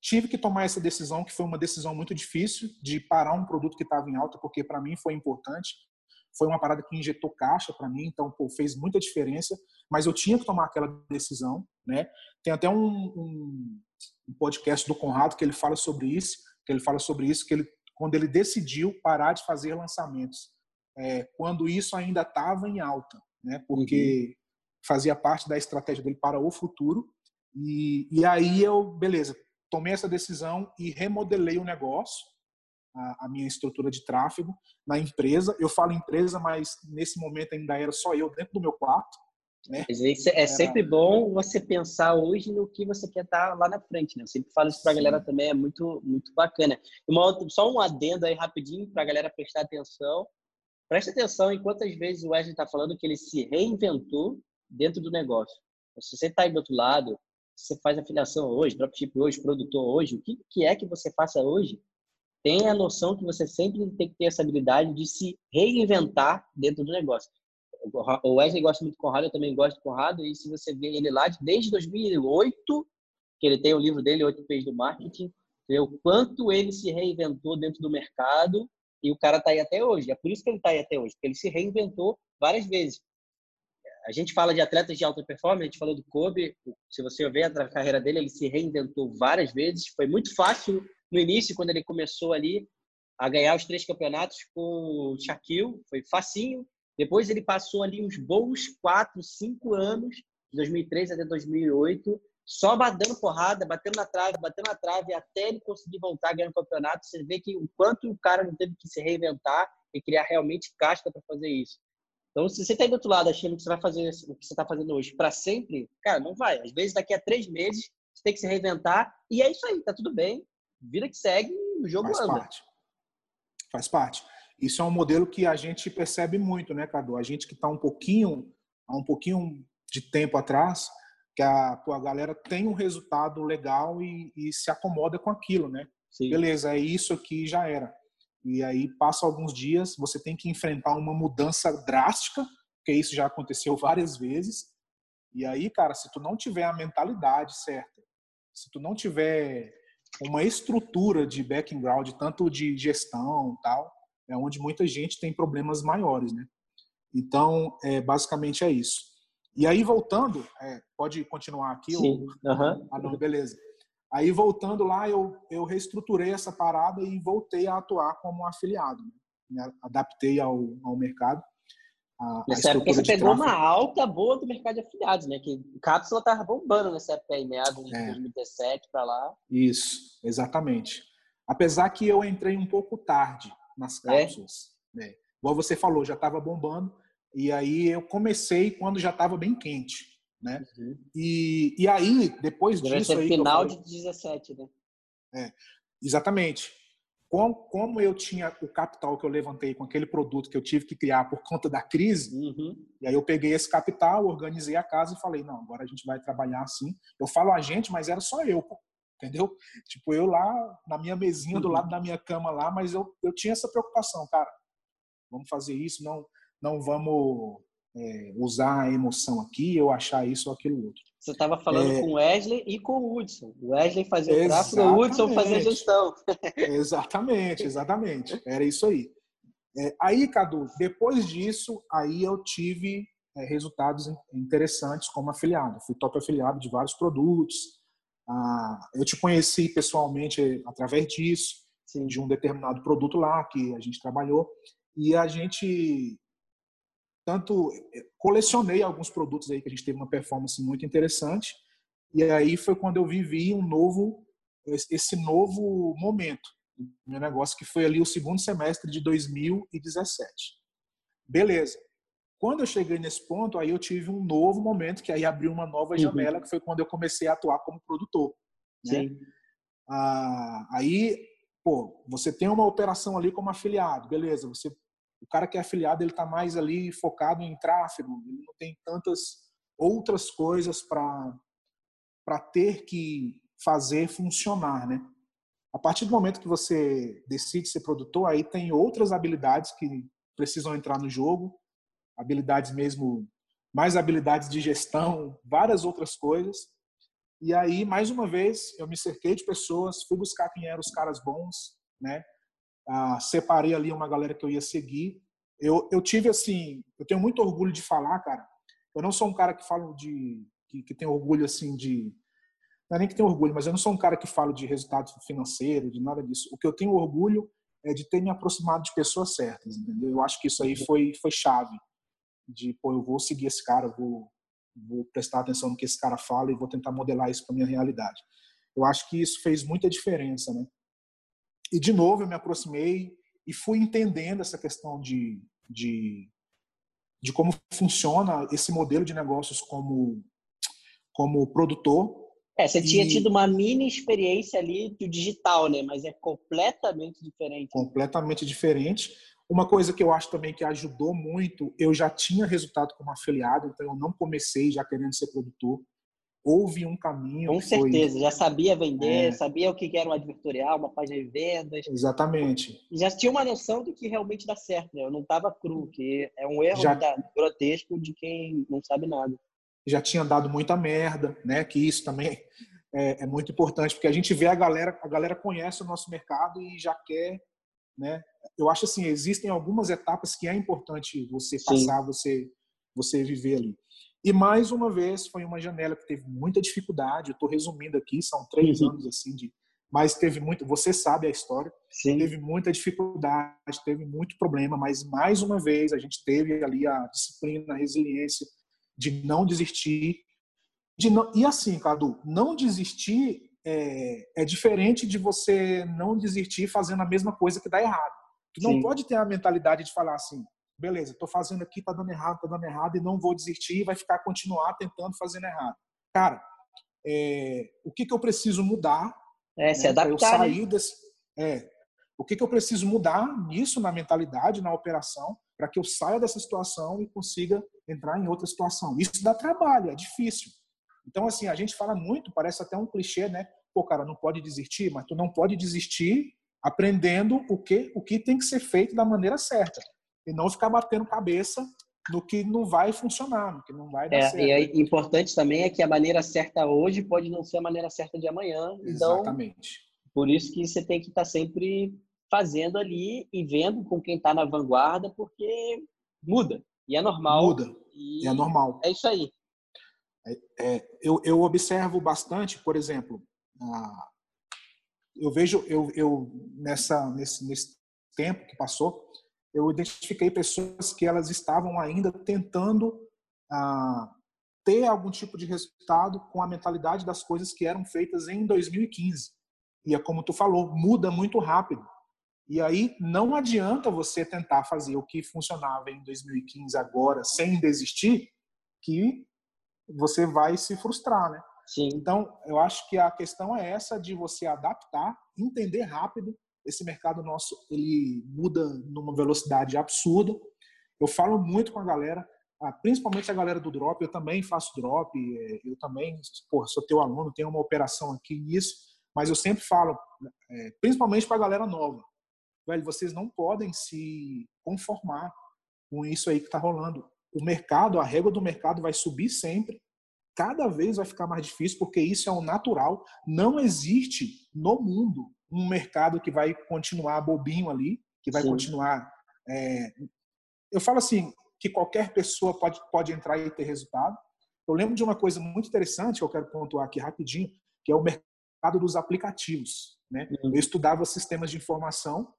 Speaker 2: tive que tomar essa decisão, que foi uma decisão muito difícil, de parar um produto que estava em alta, porque para mim foi importante. Foi uma parada que injetou caixa para mim, então pô, fez muita diferença, mas eu tinha que tomar aquela decisão. Né? Tem até um, um, um podcast do Conrado que ele fala sobre isso, que ele fala sobre isso, que ele, quando ele decidiu parar de fazer lançamentos, é, quando isso ainda estava em alta, né? porque uhum. fazia parte da estratégia dele para o futuro. E, e aí eu, beleza, tomei essa decisão e remodelei o negócio, a, a, minha estrutura de tráfego na empresa. Eu falo empresa, mas nesse momento ainda era só eu dentro do meu quarto. Né?
Speaker 1: É sempre bom você pensar hoje no que você quer estar lá na frente, né? Eu sempre falo isso para a galera também, é muito, muito bacana. Uma só um adendo aí rapidinho para a galera prestar atenção. Presta atenção em quantas vezes o Wesley está falando que ele se reinventou dentro do negócio. Se você está aí do outro lado, você faz afiliação hoje, dropship hoje, produtor hoje, o que, que é que você faça hoje, tenha a noção que você sempre tem que ter essa habilidade de se reinventar dentro do negócio. O Wesley gosta muito do Conrado, eu também gosto do Conrado, e se você vê ele lá desde 2008, que ele tem o livro dele, Oito P's do Marketing, o quanto ele se reinventou dentro do mercado e o cara está aí até hoje. É por isso que ele está aí até hoje, porque ele se reinventou várias vezes a gente fala de atletas de alta performance, a gente falou do Kobe, se você ver a carreira dele, ele se reinventou várias vezes. Foi muito fácil no início, quando ele começou ali a ganhar os três campeonatos com o Shaquille, foi facinho. Depois ele passou ali uns bons quatro, cinco anos, de 2003 até 2008, só dando porrada, batendo na trave, batendo na trave, até ele conseguir voltar ganhando o campeonato. Você vê que o quanto o cara não teve que se reinventar e criar realmente casca para fazer isso. Então, se você está do outro lado achando que você vai fazer o que você está fazendo hoje para sempre, cara, não vai. Às vezes, daqui a três meses, você tem que se reinventar e é isso aí, tá tudo bem. Vida que segue, o jogo
Speaker 2: Faz
Speaker 1: anda.
Speaker 2: Parte. Faz parte. Isso é um modelo que a gente percebe muito, né, Cadu? A gente que está um pouquinho, há um pouquinho de tempo atrás, que a, a galera tem um resultado legal e, e se acomoda com aquilo, né? Sim. Beleza, é isso aqui já era. E aí passa alguns dias, você tem que enfrentar uma mudança drástica, porque isso já aconteceu várias vezes. E aí, cara, se tu não tiver a mentalidade certa, se tu não tiver uma estrutura de background, tanto de gestão tal, é onde muita gente tem problemas maiores, né? Então, é, basicamente é isso. E aí, voltando, é, pode continuar aqui?
Speaker 1: Sim. Ou... Uhum.
Speaker 2: Ah, não, beleza. Aí, voltando lá, eu, eu reestruturei essa parada e voltei a atuar como afiliado. Né? Me adaptei ao, ao mercado.
Speaker 1: A, nessa a época você pegou tráfego. uma alta boa do mercado de afiliados, né? Que o Cápsula estava bombando nessa época aí, meados de é. 2017 para lá.
Speaker 2: Isso, exatamente. Apesar que eu entrei um pouco tarde nas é? cápsulas. É. Né? Igual você falou, já estava bombando. E aí eu comecei quando já estava bem quente né? Uhum. E, e aí, depois Deve disso...
Speaker 1: Ser final falei, de 17, né?
Speaker 2: É, exatamente. Como, como eu tinha o capital que eu levantei com aquele produto que eu tive que criar por conta da crise, uhum. e aí eu peguei esse capital, organizei a casa e falei, não, agora a gente vai trabalhar assim. Eu falo a gente, mas era só eu, entendeu? Tipo, eu lá na minha mesinha uhum. do lado da minha cama lá, mas eu, eu tinha essa preocupação, cara, vamos fazer isso, não, não vamos é, usar a emoção aqui, eu achar isso ou aquilo outro.
Speaker 1: Você estava falando é... com o Wesley e com o Hudson. O Wesley fazia o tráfego, o Hudson fazia a gestão.
Speaker 2: exatamente, exatamente. Era isso aí. É, aí, Cadu, depois disso, aí eu tive é, resultados interessantes como afiliado. Fui top afiliado de vários produtos. Ah, eu te conheci pessoalmente através disso, Sim. de um determinado produto lá que a gente trabalhou. E a gente tanto eh, colecionei alguns produtos aí que a gente teve uma performance muito interessante e aí foi quando eu vivi um novo esse novo momento do meu negócio que foi ali o segundo semestre de 2017 beleza quando eu cheguei nesse ponto aí eu tive um novo momento que aí abriu uma nova uhum. janela uhum. que foi quando eu comecei a atuar como produtor né? Sim. Ah, aí pô você tem uma operação ali como afiliado beleza você o cara que é afiliado ele está mais ali focado em tráfego, ele não tem tantas outras coisas para ter que fazer funcionar, né? A partir do momento que você decide ser produtor, aí tem outras habilidades que precisam entrar no jogo, habilidades mesmo, mais habilidades de gestão, várias outras coisas. E aí, mais uma vez, eu me cerquei de pessoas, fui buscar quem eram os caras bons, né? Ah, separei ali uma galera que eu ia seguir. Eu, eu tive assim, eu tenho muito orgulho de falar, cara. Eu não sou um cara que falo de que, que tem orgulho assim de não é nem que tem orgulho, mas eu não sou um cara que falo de resultado financeiro, de nada disso. O que eu tenho orgulho é de ter me aproximado de pessoas certas, entendeu? Eu acho que isso aí foi foi chave de, pô, eu vou seguir esse cara, vou vou prestar atenção no que esse cara fala e vou tentar modelar isso para minha realidade. Eu acho que isso fez muita diferença, né? E, de novo, eu me aproximei e fui entendendo essa questão de, de, de como funciona esse modelo de negócios como, como produtor.
Speaker 1: É, você e... tinha tido uma mini experiência ali do digital, né? Mas é completamente diferente.
Speaker 2: Completamente diferente. Uma coisa que eu acho também que ajudou muito, eu já tinha resultado como afiliado, então eu não comecei já querendo ser produtor houve um caminho.
Speaker 1: Com certeza, foi... já sabia vender, é... sabia o que era um advertorial, uma página de vendas.
Speaker 2: Exatamente.
Speaker 1: Já tinha uma noção do que realmente dá certo, né? Eu não estava cru, que é um erro já... grotesco de quem não sabe nada.
Speaker 2: Já tinha dado muita merda, né? Que isso também é, é muito importante, porque a gente vê a galera, a galera conhece o nosso mercado e já quer, né? Eu acho assim, existem algumas etapas que é importante você passar, Sim. você você viver ali. E mais uma vez foi uma janela que teve muita dificuldade. Eu estou resumindo aqui, são três uhum. anos assim de, mas teve muito. Você sabe a história. Sim. Teve muita dificuldade, teve muito problema, mas mais uma vez a gente teve ali a disciplina, a resiliência de não desistir. De não, e assim, Cadu, não desistir é, é diferente de você não desistir fazendo a mesma coisa que dá errado. Tu não Sim. pode ter a mentalidade de falar assim, beleza, estou fazendo aqui, tá dando errado, tá dando errado e não vou desistir, vai ficar continuar tentando fazendo errado. Cara, é, o que que eu preciso mudar?
Speaker 1: É, né, se adaptar. Eu né? sair
Speaker 2: desse, é, o que que eu preciso mudar nisso na mentalidade, na operação, para que eu saia dessa situação e consiga entrar em outra situação. Isso dá trabalho, é difícil. Então assim, a gente fala muito, parece até um clichê, né? Pô, cara, não pode desistir, mas tu não pode desistir aprendendo o que o que tem que ser feito da maneira certa e não ficar batendo cabeça no que não vai funcionar, no que não vai dar é, certo.
Speaker 1: E é importante também é que a maneira certa hoje pode não ser a maneira certa de amanhã. Então,
Speaker 2: Exatamente.
Speaker 1: Por isso que você tem que estar sempre fazendo ali e vendo com quem está na vanguarda, porque muda. E é normal.
Speaker 2: Muda. E, é normal.
Speaker 1: É isso aí.
Speaker 2: É, é, eu, eu observo bastante, por exemplo, ah, eu vejo eu, eu nessa nesse, nesse tempo que passou, eu identifiquei pessoas que elas estavam ainda tentando ah, ter algum tipo de resultado com a mentalidade das coisas que eram feitas em 2015. E é como tu falou, muda muito rápido. E aí não adianta você tentar fazer o que funcionava em 2015 agora sem desistir, que você vai se frustrar, né?
Speaker 1: Sim.
Speaker 2: Então, eu acho que a questão é essa de você adaptar, entender rápido esse mercado nosso ele muda numa velocidade absurda. Eu falo muito com a galera, ah, principalmente a galera do drop. Eu também faço drop, é, eu também, pô, sou teu aluno, tenho uma operação aqui nisso, mas eu sempre falo, é, principalmente para a galera nova, velho, vocês não podem se conformar com isso aí que está rolando. o mercado, a régua do mercado vai subir sempre. Cada vez vai ficar mais difícil, porque isso é o natural. Não existe no mundo um mercado que vai continuar bobinho ali, que vai Sim. continuar. É... Eu falo assim, que qualquer pessoa pode, pode entrar e ter resultado. Eu lembro de uma coisa muito interessante que eu quero pontuar aqui rapidinho, que é o mercado dos aplicativos. Né? Uhum. Eu estudava sistemas de informação.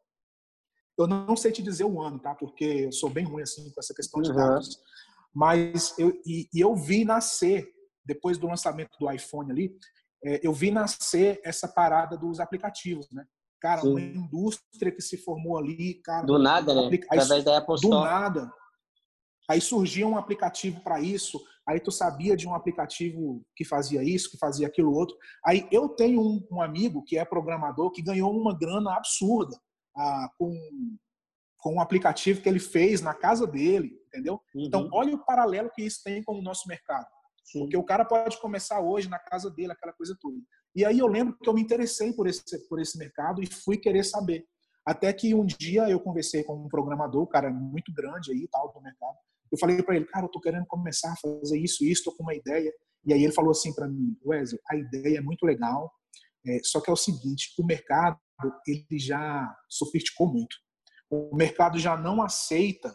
Speaker 2: Eu não sei te dizer o ano, tá? Porque eu sou bem ruim assim com essa questão de dados. Uhum. Mas eu e, e, eu vi nascer depois do lançamento do iPhone ali, é, eu vi nascer essa parada dos aplicativos, né? Cara, Sim. uma indústria que se formou ali, cara.
Speaker 1: Do nada, né? Através da Apple
Speaker 2: Store. Do nada. Aí surgia um aplicativo para isso, aí tu sabia de um aplicativo que fazia isso, que fazia aquilo outro. Aí eu tenho um, um amigo que é programador que ganhou uma grana absurda ah, com, com um aplicativo que ele fez na casa dele, entendeu? Então, uhum. Então, olha o paralelo que isso tem com o nosso mercado. Sim. Porque o cara pode começar hoje na casa dele, aquela coisa toda. E aí eu lembro que eu me interessei por esse, por esse mercado e fui querer saber. Até que um dia eu conversei com um programador, cara muito grande aí, tal, do mercado. Eu falei para ele, cara, eu tô querendo começar a fazer isso, isso, tô com uma ideia. E aí ele falou assim para mim, Wesley, a ideia é muito legal, é, só que é o seguinte, o mercado ele já sofisticou muito. O mercado já não aceita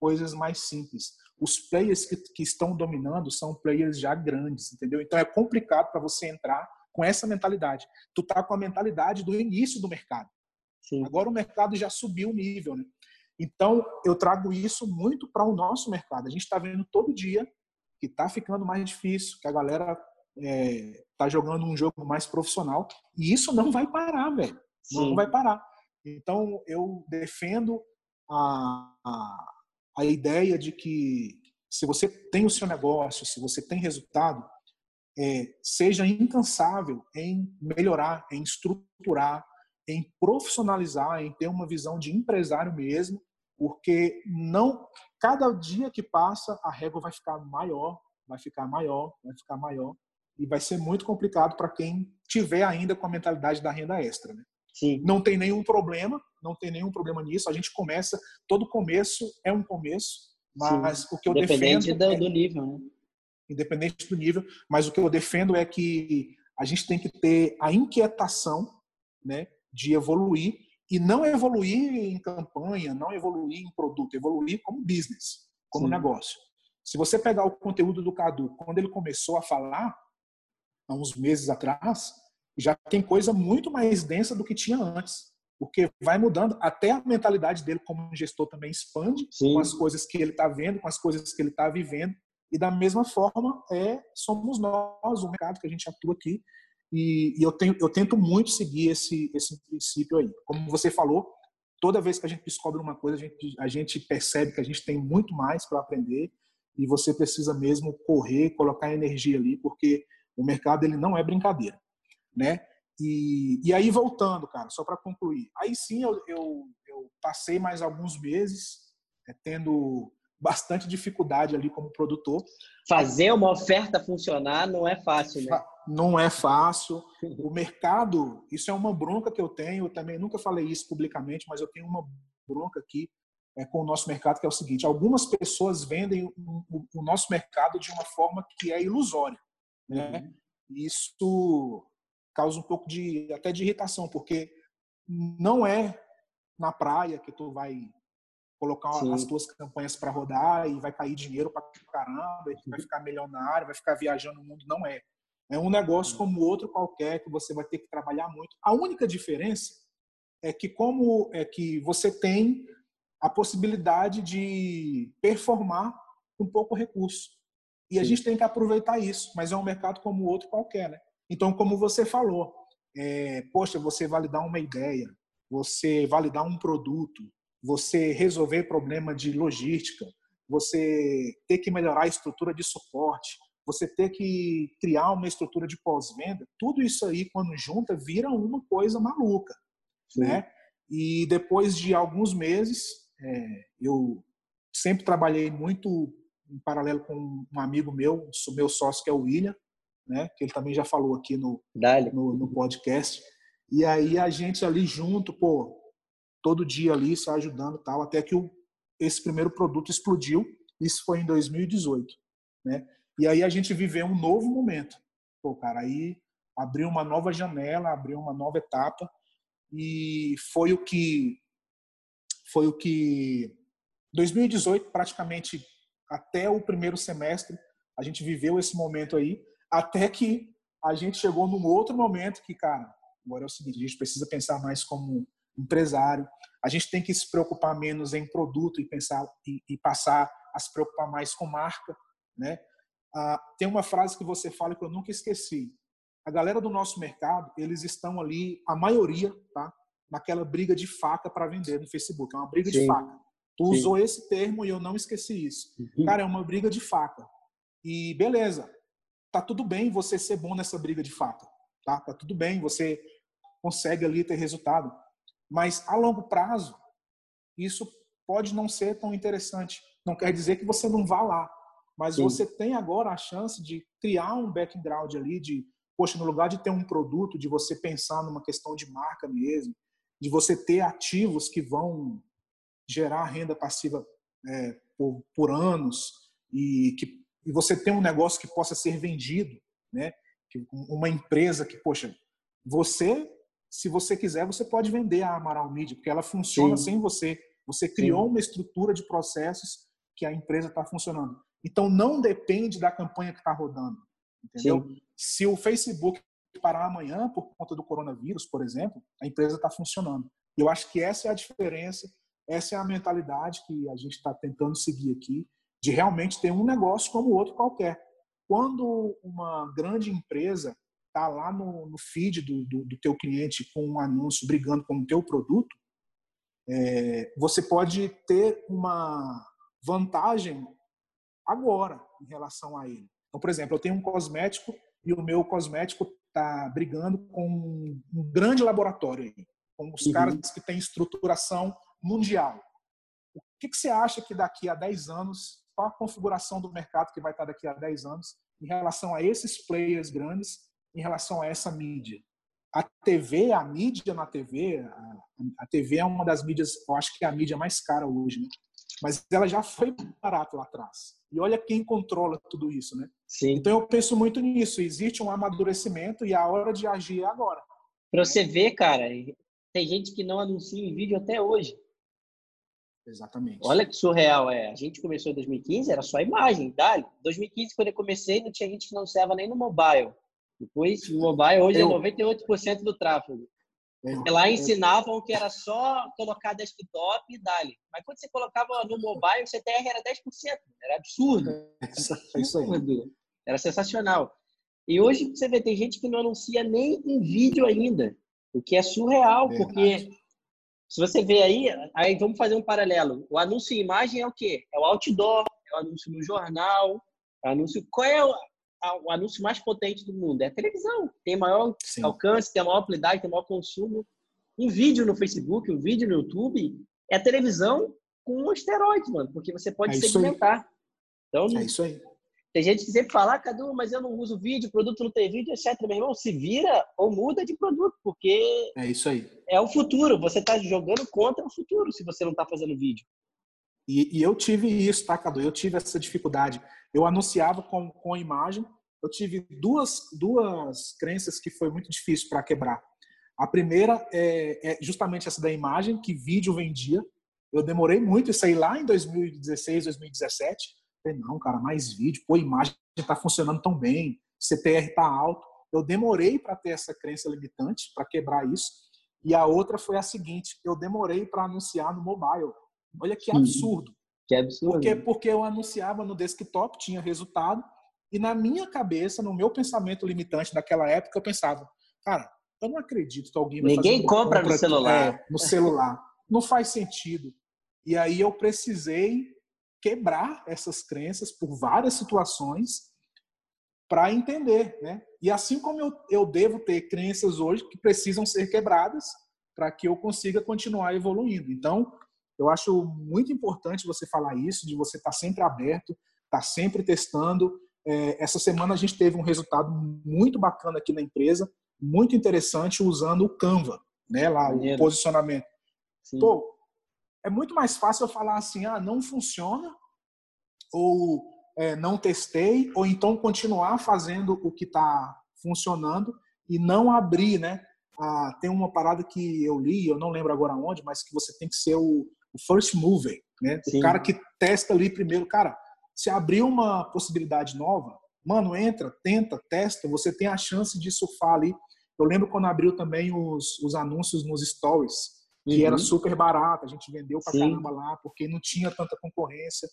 Speaker 2: coisas mais simples. Os players que, que estão dominando são players já grandes, entendeu? Então é complicado para você entrar com essa mentalidade. Tu tá com a mentalidade do início do mercado. Sim. Agora o mercado já subiu o nível, né? Então, eu trago isso muito para o nosso mercado. A gente está vendo todo dia que está ficando mais difícil, que a galera está é, tá jogando um jogo mais profissional. E isso não vai parar, velho. Não vai parar. Então, eu defendo a, a, a ideia de que se você tem o seu negócio, se você tem resultado, é, seja incansável em melhorar, em estruturar, em profissionalizar, em ter uma visão de empresário mesmo, porque não cada dia que passa a régua vai ficar maior, vai ficar maior, vai ficar maior e vai ser muito complicado para quem tiver ainda com a mentalidade da renda extra. Né? Sim. Não tem nenhum problema, não tem nenhum problema nisso. A gente começa, todo começo é um começo, mas Sim. o que eu
Speaker 1: independente
Speaker 2: defendo
Speaker 1: do, é, do nível, né?
Speaker 2: independente do nível, mas o que eu defendo é que a gente tem que ter a inquietação, né, de evoluir e não evoluir em campanha, não evoluir em produto, evoluir como business, como Sim. negócio. Se você pegar o conteúdo do Cadu, quando ele começou a falar, há uns meses atrás, já tem coisa muito mais densa do que tinha antes. Porque vai mudando, até a mentalidade dele como gestor também expande Sim. com as coisas que ele está vendo, com as coisas que ele está vivendo. E da mesma forma, é somos nós, o mercado que a gente atua aqui, e, e eu, tenho, eu tento muito seguir esse, esse princípio aí. Como você falou, toda vez que a gente descobre uma coisa, a gente, a gente percebe que a gente tem muito mais para aprender e você precisa mesmo correr, colocar energia ali, porque o mercado ele não é brincadeira, né? E, e aí voltando, cara, só para concluir, aí sim eu, eu, eu, passei mais alguns meses é, tendo bastante dificuldade ali como produtor.
Speaker 1: Fazer uma oferta funcionar não é fácil, né?
Speaker 2: não é fácil. O mercado, isso é uma bronca que eu tenho, eu também nunca falei isso publicamente, mas eu tenho uma bronca aqui é, com o nosso mercado, que é o seguinte: algumas pessoas vendem o, o, o nosso mercado de uma forma que é ilusória. Né? Uhum. Isso causa um pouco de até de irritação, porque não é na praia que tu vai colocar Sim. as tuas campanhas para rodar e vai cair dinheiro para caramba, e vai ficar milionário, vai ficar viajando o mundo, não é. É um negócio como outro qualquer que você vai ter que trabalhar muito. A única diferença é que como é que você tem a possibilidade de performar com pouco recurso. E Sim. a gente tem que aproveitar isso, mas é um mercado como outro qualquer, né? Então, como você falou, é, poxa, você validar uma ideia, você validar um produto, você resolver problema de logística, você ter que melhorar a estrutura de suporte, você ter que criar uma estrutura de pós-venda, tudo isso aí, quando junta, vira uma coisa maluca, Sim. né? E depois de alguns meses, é, eu sempre trabalhei muito em paralelo com um amigo meu, meu sócio, que é o William, né? Que ele também já falou aqui no, no, no, podcast. E aí a gente ali junto, pô, todo dia ali se ajudando tal, até que o, esse primeiro produto explodiu Isso foi em 2018, né? E aí a gente viveu um novo momento. Pô, cara, aí abriu uma nova janela, abriu uma nova etapa e foi o que foi o que 2018 praticamente até o primeiro semestre a gente viveu esse momento aí até que a gente chegou num outro momento que cara agora é o seguinte a gente precisa pensar mais como empresário a gente tem que se preocupar menos em produto e pensar e, e passar a se preocupar mais com marca né ah, tem uma frase que você fala que eu nunca esqueci a galera do nosso mercado, eles estão ali, a maioria, tá? Naquela briga de faca para vender no Facebook. É uma briga Sim. de faca. Tu Sim. usou esse termo e eu não esqueci isso. Uhum. Cara, é uma briga de faca. E beleza, tá tudo bem você ser bom nessa briga de faca. Tá, tá tudo bem, você consegue ali ter resultado. Mas a longo prazo, isso pode não ser tão interessante. Não quer dizer que você não vá lá. Mas Sim. você tem agora a chance de criar um background ali, de poxa, no lugar de ter um produto, de você pensar numa questão de marca mesmo, de você ter ativos que vão gerar renda passiva é, por, por, anos e que e você ter um negócio que possa ser vendido, né? Uma empresa que, poxa, você, se você quiser, você pode vender a Amaral Media, porque ela funciona Sim. sem você. Você criou Sim. uma estrutura de processos que a empresa está funcionando. Então, não depende da campanha que está rodando. Entendeu? Sim. Se o Facebook parar amanhã por conta do coronavírus, por exemplo, a empresa está funcionando. Eu acho que essa é a diferença, essa é a mentalidade que a gente está tentando seguir aqui, de realmente ter um negócio como o outro qualquer. Quando uma grande empresa está lá no, no feed do, do, do, teu cliente com um anúncio brigando com o teu produto, é, você pode ter uma vantagem agora em relação a ele. Então, por exemplo, eu tenho um cosmético e o meu cosmético está brigando com um grande laboratório aí, com os uhum. caras que têm estruturação mundial. O que, que você acha que daqui a 10 anos, qual a configuração do mercado que vai estar daqui a 10 anos em relação a esses players grandes, em relação a essa mídia? A TV, a mídia na TV, a, a TV é uma das mídias, eu acho que é a mídia mais cara hoje, né? mas ela já foi barata lá atrás. E olha quem controla tudo isso, né? Sim. Então eu penso muito nisso. Existe um amadurecimento e a hora de agir é agora.
Speaker 1: Para você ver, cara, tem gente que não anuncia em vídeo até hoje.
Speaker 2: Exatamente.
Speaker 1: Olha que surreal é. A gente começou em 2015, era só imagem, dali. 2015, quando eu comecei, não tinha gente que não anunciava nem no mobile. Depois, o mobile hoje é eu... é 98% do tráfego. É. Lá ensinavam que era só colocar desktop e dali. Mas quando você colocava no mobile, o CTR era 10%. Era absurdo.
Speaker 2: Isso aí.
Speaker 1: Era sensacional. E hoje você vê, tem gente que não anuncia nem em vídeo ainda. O que é surreal, Verdade. porque se você vê aí, aí vamos fazer um paralelo. O anúncio em imagem é o quê? É o outdoor, é o anúncio no jornal, é o anúncio. Qual é o, o anúncio mais potente do mundo. É a televisão. Tem maior Sim. alcance, tem maior amplitude, tem maior consumo. Um vídeo no Facebook, um vídeo no YouTube, é a televisão com esteroides, mano, porque você pode é segmentar.
Speaker 2: Então, é isso aí.
Speaker 1: Tem gente que sempre fala, ah, Cadu, mas eu não uso vídeo, produto não tem vídeo, etc. Meu irmão, se vira ou muda de produto, porque.
Speaker 2: É isso aí.
Speaker 1: É o futuro. Você está jogando contra o futuro se você não está fazendo vídeo.
Speaker 2: E, e, eu tive isso, tá, Cadu? Eu tive essa dificuldade. Eu anunciava com, com imagem. Eu tive duas, duas crenças que foi muito difícil para quebrar. A primeira é, é, justamente essa da imagem, que vídeo vendia. Eu demorei muito isso aí lá em 2016, 2017. Falei, não, cara, mais vídeo. Pô, imagem está funcionando tão bem. CTR está alto. Eu demorei para ter essa crença limitante, para quebrar isso. E a outra foi a seguinte: eu demorei para anunciar no mobile. Olha que absurdo.
Speaker 1: Que absurdo.
Speaker 2: Porque, porque eu anunciava no desktop, tinha resultado, e na minha cabeça, no meu pensamento limitante daquela época, eu pensava, cara, eu não acredito que alguém
Speaker 1: Ninguém compra, compra no celular.
Speaker 2: É, no celular. não faz sentido. E aí eu precisei quebrar essas crenças por várias situações para entender, né? E assim como eu, eu devo ter crenças hoje que precisam ser quebradas para que eu consiga continuar evoluindo. Então, eu acho muito importante você falar isso, de você estar tá sempre aberto, estar tá sempre testando. É, essa semana a gente teve um resultado muito bacana aqui na empresa, muito interessante, usando o Canva, né, lá, Maneiro. o posicionamento. Sim. Pô, é muito mais fácil eu falar assim, ah, não funciona, ou é, não testei, ou então continuar fazendo o que está funcionando e não abrir, né? Ah, tem uma parada que eu li, eu não lembro agora onde, mas que você tem que ser o, o first mover, né? Sim. O cara que testa ali primeiro. Cara, se abrir uma possibilidade nova, mano, entra, tenta, testa, você tem a chance de surfar ali. Eu lembro quando abriu também os, os anúncios nos stories, que uhum. era super barato, a gente vendeu pra Sim. caramba lá, porque não tinha tanta concorrência.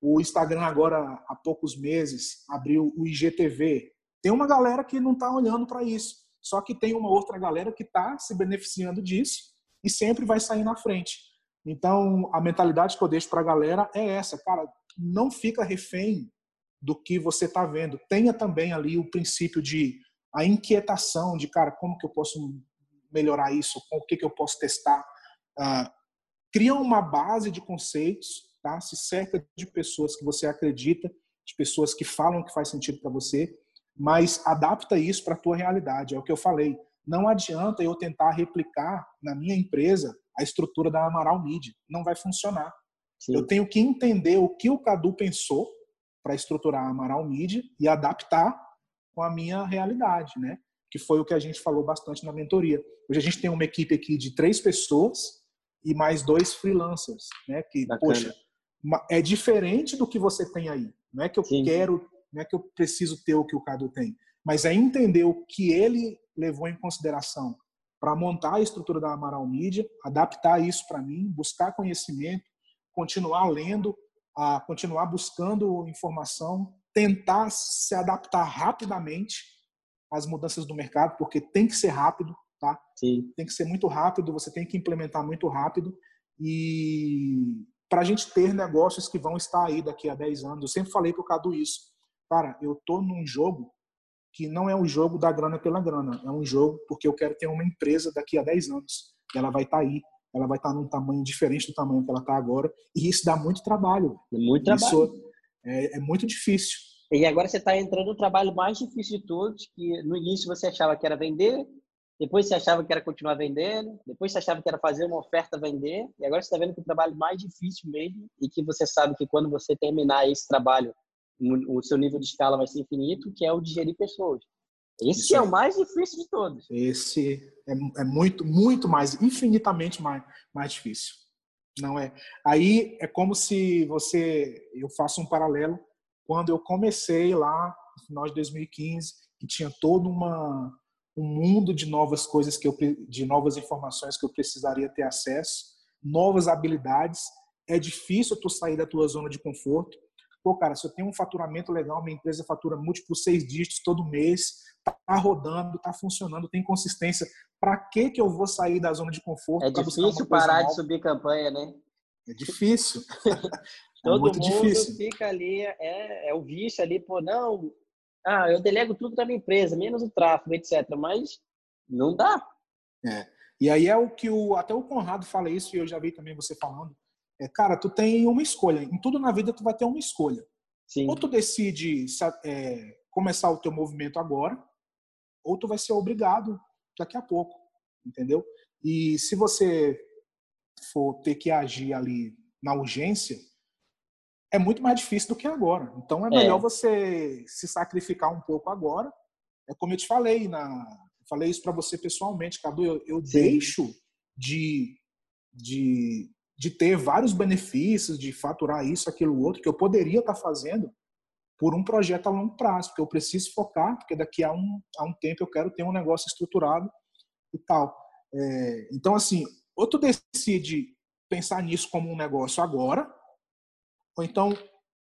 Speaker 2: O Instagram agora, há poucos meses, abriu o IGTV. Tem uma galera que não está olhando para isso. Só que tem uma outra galera que está se beneficiando disso e sempre vai sair na frente. Então, a mentalidade que eu deixo para a galera é essa, cara, não fica refém do que você está vendo. Tenha também ali o princípio de a inquietação de, cara, como que eu posso melhorar isso? Com o que, que eu posso testar? Uh, cria uma base de conceitos, tá? Se cerca de pessoas que você acredita, de pessoas que falam que faz sentido para você mas adapta isso para a tua realidade. É o que eu falei. Não adianta eu tentar replicar na minha empresa a estrutura da Amaral Media. Não vai funcionar. Sim. Eu tenho que entender o que o Cadu pensou para estruturar a Amaral Media e adaptar com a minha realidade, né? Que foi o que a gente falou bastante na mentoria. Hoje a gente tem uma equipe aqui de três pessoas e mais dois freelancers, né? Que, Bacana. poxa, é diferente do que você tem aí. Não é que eu Sim. quero não é que eu preciso ter o que o Cadu tem, mas é entender o que ele levou em consideração para montar a estrutura da Amaral Mídia, adaptar isso para mim, buscar conhecimento, continuar lendo, a continuar buscando informação, tentar se adaptar rapidamente às mudanças do mercado, porque tem que ser rápido, tá? Sim. Tem que ser muito rápido, você tem que implementar muito rápido e para a gente ter negócios que vão estar aí daqui a 10 anos. Eu sempre falei para o Cadu isso cara, eu tô num jogo que não é um jogo da grana pela grana, é um jogo porque eu quero ter uma empresa daqui a 10 anos. Ela vai estar tá aí, ela vai estar tá num tamanho diferente do tamanho que ela está agora, e isso dá muito trabalho.
Speaker 1: Muito trabalho. Isso
Speaker 2: é, é muito difícil.
Speaker 1: E agora você está entrando no trabalho mais difícil de todos, que no início você achava que era vender, depois você achava que era continuar vendendo, depois você achava que era fazer uma oferta vender, e agora você está vendo que o trabalho mais difícil mesmo, e que você sabe que quando você terminar esse trabalho o seu nível de escala vai ser infinito, que é o de gerir pessoas. Esse Isso é, é o mais difícil de todos.
Speaker 2: Esse é, é, muito, muito mais, infinitamente mais, mais difícil. Não é? Aí é como se você, eu faço um paralelo quando eu comecei lá no final de 2015, que tinha todo uma um mundo de novas coisas que eu de novas informações que eu precisaria ter acesso, novas habilidades. É difícil tu sair da tua zona de conforto pô, cara, se eu tenho um faturamento legal, minha empresa fatura múltiplos seis dígitos todo mês, tá rodando, tá funcionando, tem consistência, para que que eu vou sair da zona de conforto?
Speaker 1: É difícil parar nova? de subir campanha, né?
Speaker 2: É difícil.
Speaker 1: É todo é mundo difícil. fica ali, é, é o vício ali, pô, não, ah, eu delego tudo da minha empresa, menos o tráfego, etc. Mas não dá.
Speaker 2: É. E aí é o que o, até o Conrado fala isso, e eu já vi também você falando, é, cara, tu tem uma escolha. Em tudo na vida tu vai ter uma escolha. Sim. Ou tu decide é, começar o teu movimento agora, ou tu vai ser obrigado daqui a pouco, entendeu? E se você for ter que agir ali na urgência, é muito mais difícil do que agora. Então é melhor é. você se sacrificar um pouco agora. É como eu te falei na, falei isso para você pessoalmente, Cadu. Eu, eu deixo de, de de ter vários benefícios, de faturar isso, aquilo, outro, que eu poderia estar fazendo por um projeto a longo prazo, porque eu preciso focar, porque daqui a um, a um tempo eu quero ter um negócio estruturado e tal. É, então, assim, ou tu decide pensar nisso como um negócio agora, ou então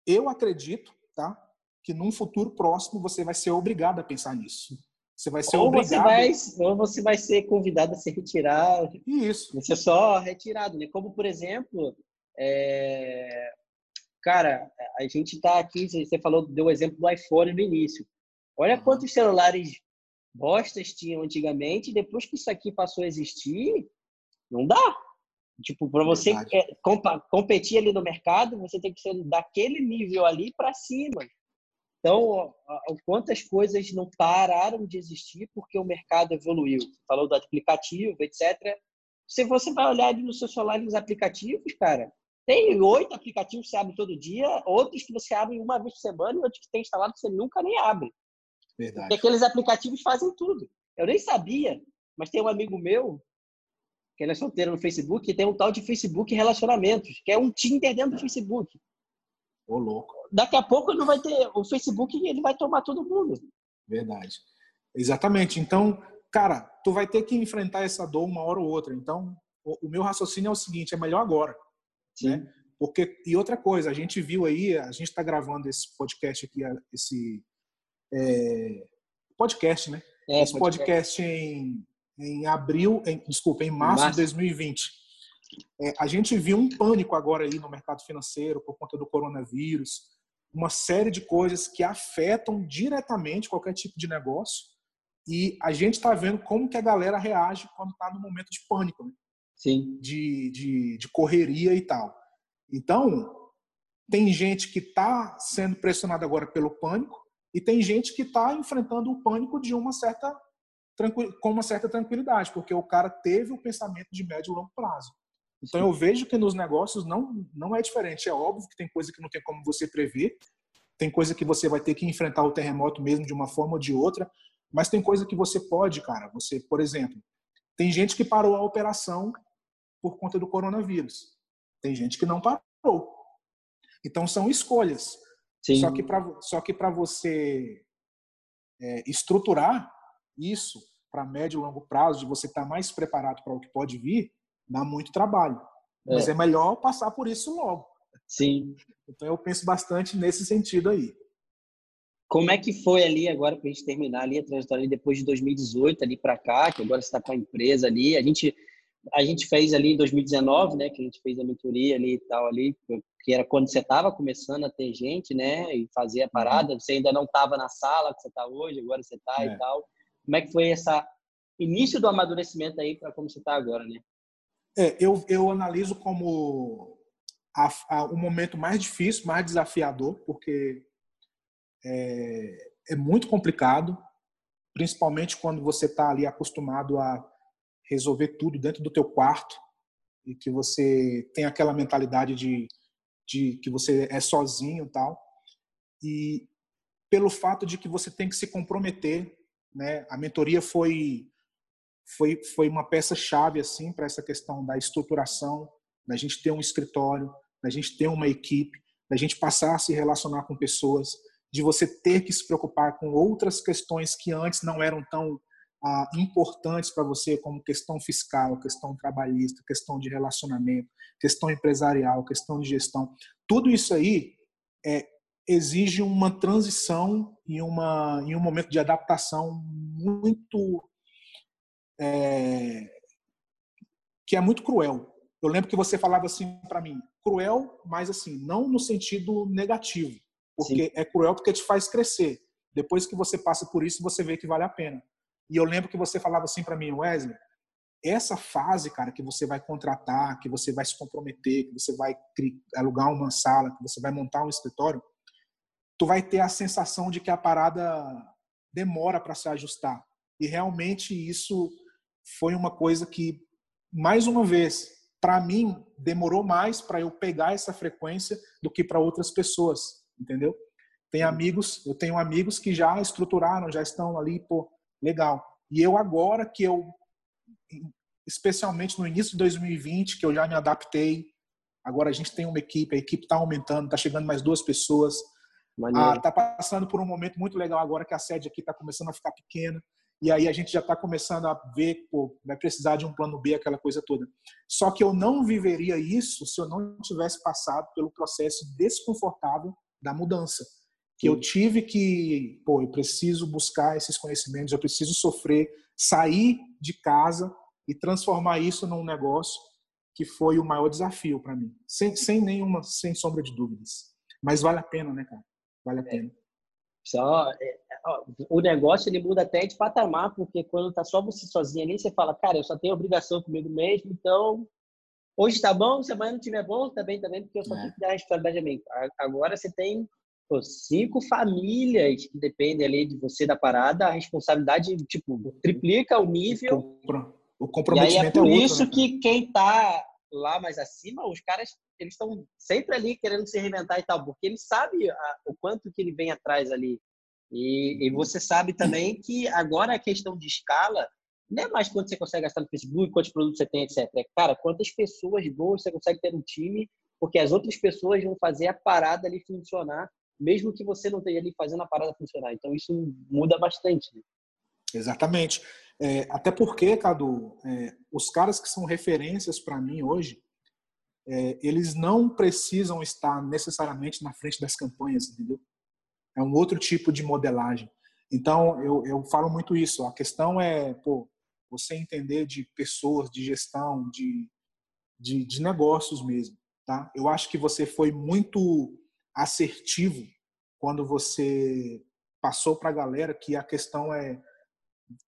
Speaker 2: eu acredito, tá, que num futuro próximo você vai ser obrigado a pensar nisso. Você vai ser ou obrigado. Você
Speaker 1: vai, ou você vai ser convidado a se retirar.
Speaker 2: Isso.
Speaker 1: Você só retirado, né? Como, por exemplo, é... cara, a gente está aqui, você falou, deu o exemplo do iPhone no início. Olha uhum. quantos celulares bostas tinham antigamente, depois que isso aqui passou a existir, não dá. Tipo, para você é, competir ali no mercado, você tem que ser daquele nível ali para cima. Então, quantas coisas não pararam de existir porque o mercado evoluiu? Você falou do aplicativo, etc. Se você vai olhar no seu celular nos aplicativos, cara, Tem oito aplicativos que você abre todo dia, outros que você abre uma vez por semana e outros que tem instalado que você nunca nem abre. Verdade. Porque aqueles aplicativos fazem tudo. Eu nem sabia, mas tem um amigo meu, que ele é solteiro no Facebook, que tem um tal de Facebook Relacionamentos, que é um Tinder dentro do Facebook.
Speaker 2: Ô, louco.
Speaker 1: Daqui a pouco não vai ter o Facebook ele vai tomar todo mundo.
Speaker 2: Verdade. Exatamente. Então, cara, tu vai ter que enfrentar essa dor uma hora ou outra. Então, o, o meu raciocínio é o seguinte: é melhor agora. Sim. Né? Porque, e outra coisa, a gente viu aí, a gente está gravando esse podcast aqui, esse é, podcast, né? É, esse podcast, podcast em, em abril, em, desculpa, em março, março. de 2020. É, a gente viu um pânico agora aí no mercado financeiro por conta do coronavírus, uma série de coisas que afetam diretamente qualquer tipo de negócio. E a gente está vendo como que a galera reage quando está no momento de pânico, né?
Speaker 1: Sim.
Speaker 2: De, de, de correria e tal. Então, tem gente que está sendo pressionada agora pelo pânico e tem gente que está enfrentando o pânico de uma certa com uma certa tranquilidade, porque o cara teve o pensamento de médio e longo prazo. Então eu vejo que nos negócios não não é diferente. É óbvio que tem coisa que não tem como você prever, tem coisa que você vai ter que enfrentar o terremoto mesmo de uma forma ou de outra, mas tem coisa que você pode, cara. Você, por exemplo, tem gente que parou a operação por conta do coronavírus. Tem gente que não parou. Então são escolhas. Sim. Só que para só que para você é, estruturar isso para médio e longo prazo, de você estar tá mais preparado para o que pode vir, dá muito trabalho. É. Mas é melhor passar por isso logo.
Speaker 1: Sim.
Speaker 2: Então eu penso bastante nesse sentido aí.
Speaker 1: Como é que foi ali agora para a gente terminar ali a trajetória ali depois de 2018 ali para cá, que agora você está com a empresa ali, a gente a gente fez ali em 2019, né, que a gente fez a mentoria ali e tal ali, que era quando você estava começando a ter gente, né, e fazer a uhum. parada, você ainda não estava na sala que você está hoje, agora você está é. e tal. Como é que foi essa início do amadurecimento aí para como você está agora, né?
Speaker 2: É, eu, eu analiso como a, a, o momento mais difícil, mais desafiador, porque é, é muito complicado, principalmente quando você está ali acostumado a resolver tudo dentro do teu quarto e que você tem aquela mentalidade de, de que você é sozinho tal e pelo fato de que você tem que se comprometer né a mentoria foi foi foi uma peça chave assim para essa questão da estruturação da gente ter um escritório da gente ter uma equipe da gente passar a se relacionar com pessoas de você ter que se preocupar com outras questões que antes não eram tão ah, importantes para você, como questão fiscal, questão trabalhista, questão de relacionamento, questão empresarial, questão de gestão. Tudo isso aí é, exige uma transição e, uma, e um momento de adaptação muito. É, que é muito cruel. Eu lembro que você falava assim para mim, cruel, mas assim, não no sentido negativo, porque Sim. é cruel porque te faz crescer. Depois que você passa por isso, você vê que vale a pena. E eu lembro que você falava assim para mim, Wesley, essa fase, cara, que você vai contratar, que você vai se comprometer, que você vai alugar uma sala, que você vai montar um escritório, tu vai ter a sensação de que a parada demora para se ajustar. E realmente isso foi uma coisa que, mais uma vez, para mim, demorou mais para eu pegar essa frequência do que para outras pessoas, entendeu? Tem amigos, eu tenho amigos que já estruturaram, já estão ali, pô, legal. E eu agora que eu, especialmente no início de 2020, que eu já me adaptei, agora a gente tem uma equipe, a equipe está aumentando, está chegando mais duas pessoas, está ah, passando por um momento muito legal agora que a sede aqui está começando a ficar pequena, e aí a gente já está começando a ver, pô, vai precisar de um plano B, aquela coisa toda. Só que eu não viveria isso se eu não tivesse passado pelo processo desconfortável da mudança que eu tive que, pô, eu preciso buscar esses conhecimentos, eu preciso sofrer, sair de casa e transformar isso num negócio que foi o maior desafio para mim, sem, sem nenhuma, sem sombra de dúvidas. Mas vale a pena, né, cara? Vale a é. pena.
Speaker 1: Só, é, o negócio ele muda até de patamar, porque quando tá só você sozinho ali, você fala, cara, eu só tenho obrigação comigo mesmo, então hoje tá bom, se amanhã não tiver bom, tá bem também, porque eu só é. tenho que dar a responsabilidade a mim. Agora você tem pô, cinco famílias que dependem ali de você da parada, a responsabilidade, tipo, triplica o nível.
Speaker 2: O comprometimento
Speaker 1: e aí é por é outro, isso né? que quem tá lá mais acima, os caras eles estão sempre ali querendo se reinventar e tal, porque eles sabem a, o quanto que ele vem atrás ali. E, e, você sabe também que agora a questão de escala não é mais quanto você consegue gastar no Facebook, quantos produtos você tem, etc. É, cara, quantas pessoas boas você consegue ter no time, porque as outras pessoas vão fazer a parada ali funcionar, mesmo que você não esteja ali fazendo a parada funcionar. Então isso muda bastante. Né?
Speaker 2: Exatamente. É, até porque, Cadu, é, os caras que são referências para mim hoje, é, eles não precisam estar necessariamente na frente das campanhas, entendeu? É um outro tipo de modelagem. Então, eu, eu falo muito isso. A questão é, pô, você entender de pessoas, de gestão, de, de, de negócios mesmo, tá? Eu acho que você foi muito assertivo quando você passou para a galera que a questão é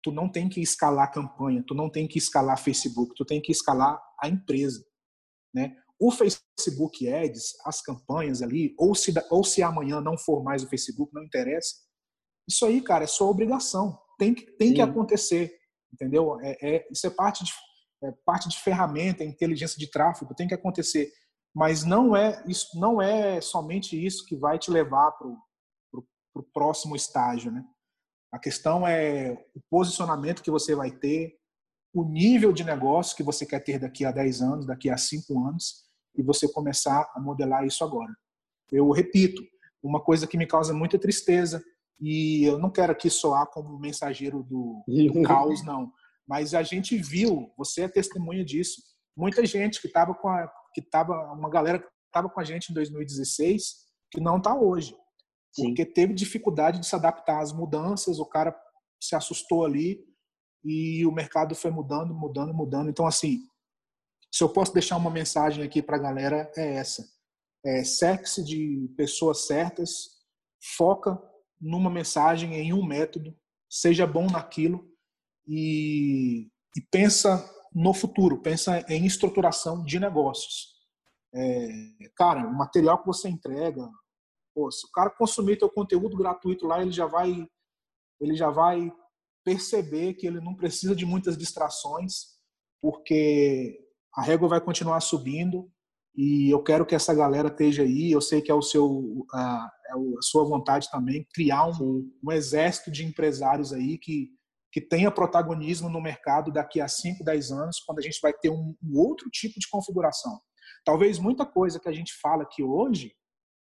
Speaker 2: tu não tem que escalar a campanha, tu não tem que escalar Facebook, tu tem que escalar a empresa, né? O Facebook Ads, as campanhas ali, ou se ou se amanhã não for mais o Facebook, não interessa. Isso aí, cara, é sua obrigação. Tem que tem Sim. que acontecer, entendeu? É, é, isso é parte de é parte de ferramenta, inteligência de tráfego, tem que acontecer. Mas não é isso, não é somente isso que vai te levar para o próximo estágio, né? A questão é o posicionamento que você vai ter, o nível de negócio que você quer ter daqui a 10 anos, daqui a 5 anos, e você começar a modelar isso agora. Eu repito, uma coisa que me causa muita tristeza, e eu não quero aqui soar como mensageiro do, do caos, não, mas a gente viu, você é testemunha disso, muita gente que estava com a, que estava, uma galera que estava com a gente em 2016, que não está hoje. Sim. porque teve dificuldade de se adaptar às mudanças, o cara se assustou ali e o mercado foi mudando, mudando, mudando. Então, assim, se eu posso deixar uma mensagem aqui para a galera, é essa. É, sexy de pessoas certas, foca numa mensagem, em um método, seja bom naquilo e, e pensa no futuro, pensa em estruturação de negócios. É, cara, o material que você entrega, Pô, se o cara consumir teu conteúdo gratuito lá, ele já vai ele já vai perceber que ele não precisa de muitas distrações, porque a régua vai continuar subindo e eu quero que essa galera esteja aí. Eu sei que é o seu a, é a sua vontade também criar um, um exército de empresários aí que que tenha protagonismo no mercado daqui a 5, 10 anos, quando a gente vai ter um, um outro tipo de configuração. Talvez muita coisa que a gente fala aqui hoje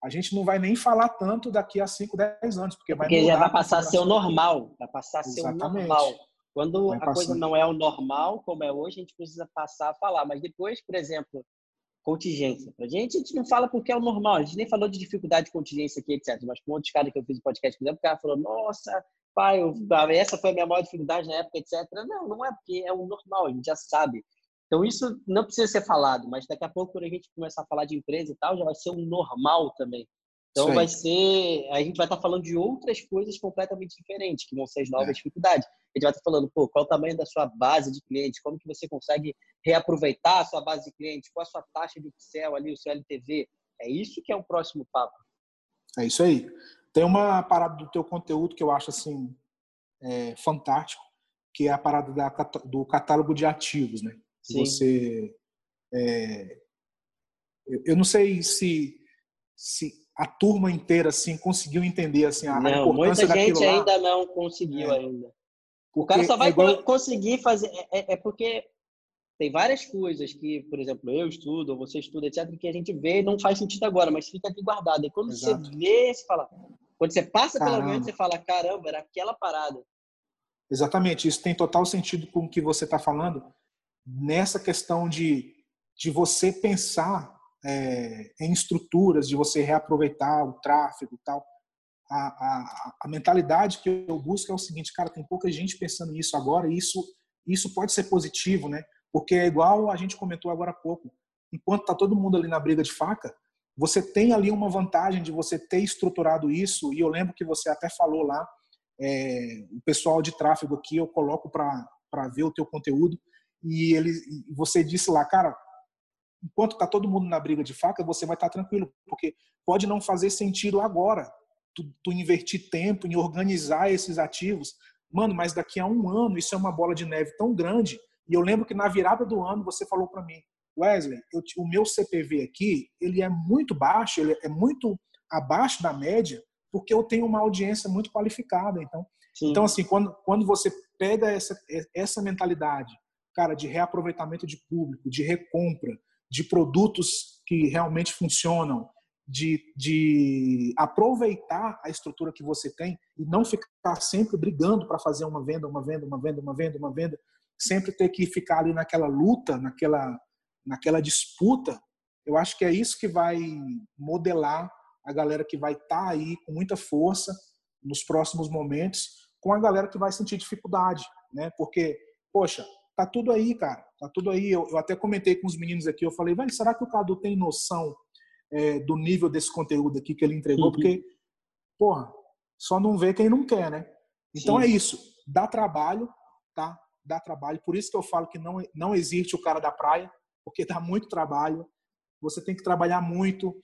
Speaker 2: a gente não vai nem falar tanto daqui a 5, 10 anos. Porque,
Speaker 1: porque já vai passar a ser o normal. Vai passar a ser o normal. Quando vai a coisa não é o normal, como é hoje, a gente precisa passar a falar. Mas depois, por exemplo, contingência. Pra gente, a gente não fala porque é o normal. A gente nem falou de dificuldade de contingência aqui, etc. Mas com outros caras que eu fiz o podcast, por exemplo, o cara falou, nossa, pai, eu, essa foi a minha maior dificuldade na época, etc. Não, não é porque é o normal, a gente já sabe. Então, isso não precisa ser falado, mas daqui a pouco, quando a gente começar a falar de empresa e tal, já vai ser um normal também. Então, vai ser. A gente vai estar falando de outras coisas completamente diferentes, que vão ser as novas é. dificuldades. A gente vai estar falando, pô, qual o tamanho da sua base de clientes, como que você consegue reaproveitar a sua base de clientes, qual a sua taxa de Excel ali, o seu LTV. É isso que é o próximo papo.
Speaker 2: É isso aí. Tem uma parada do teu conteúdo que eu acho assim é, fantástico, que é a parada da, do catálogo de ativos, né? Sim. Você, é, eu não sei se, se a turma inteira assim conseguiu entender assim a,
Speaker 1: não,
Speaker 2: importância
Speaker 1: muita gente
Speaker 2: lá.
Speaker 1: ainda não conseguiu é. ainda. O cara só vai é igual... conseguir fazer é, é, é, porque tem várias coisas que, por exemplo, eu estudo, ou você estuda, etc, que a gente vê e não faz sentido agora, mas fica aqui guardado. E quando Exato. você vê, você fala, quando você passa pela mente, você fala, caramba, era aquela parada.
Speaker 2: Exatamente, isso tem total sentido com o que você está falando, nessa questão de, de você pensar é, em estruturas, de você reaproveitar o tráfego e tal. A, a, a, mentalidade que eu busco é o seguinte, cara, tem pouca gente pensando nisso agora e isso, isso pode ser positivo, né? Porque é igual a gente comentou agora há pouco. Enquanto está todo mundo ali na briga de faca, você tem ali uma vantagem de você ter estruturado isso. E eu lembro que você até falou lá, é, o pessoal de tráfego aqui eu coloco para ver o teu conteúdo e ele, você disse lá, cara, enquanto está todo mundo na briga de faca, você vai estar tá tranquilo, porque pode não fazer sentido agora tu, tu, invertir tempo em organizar esses ativos. Mano, mas daqui a um ano isso é uma bola de neve tão grande. E eu lembro que na virada do ano você falou para mim, Wesley, eu, o meu CPV aqui, ele é muito baixo, ele é muito abaixo da média, porque eu tenho uma audiência muito qualificada. Então, então assim, quando, quando você pega essa, essa mentalidade, cara, de reaproveitamento de público, de recompra, de produtos que realmente funcionam, de, de aproveitar a estrutura que você tem e não ficar sempre brigando para fazer uma venda, uma venda, uma venda, uma venda, uma venda, sempre ter que ficar ali naquela luta, naquela, naquela disputa, eu acho que é isso que vai modelar a galera que vai estar tá aí com muita força nos próximos momentos, com a galera que vai sentir dificuldade, né? Porque, poxa, tá tudo aí, cara, tá tudo aí. Eu, eu até comentei com os meninos aqui, eu falei, velho, será que o Cadu tem noção é, do nível desse conteúdo aqui que ele entregou? Uhum. Porque, porra, só não vê quem não quer, né? Então Sim. é isso, dá trabalho, tá? Dá trabalho. Por isso que eu falo que não, não existe o cara da praia, porque dá muito trabalho. Você tem que trabalhar muito,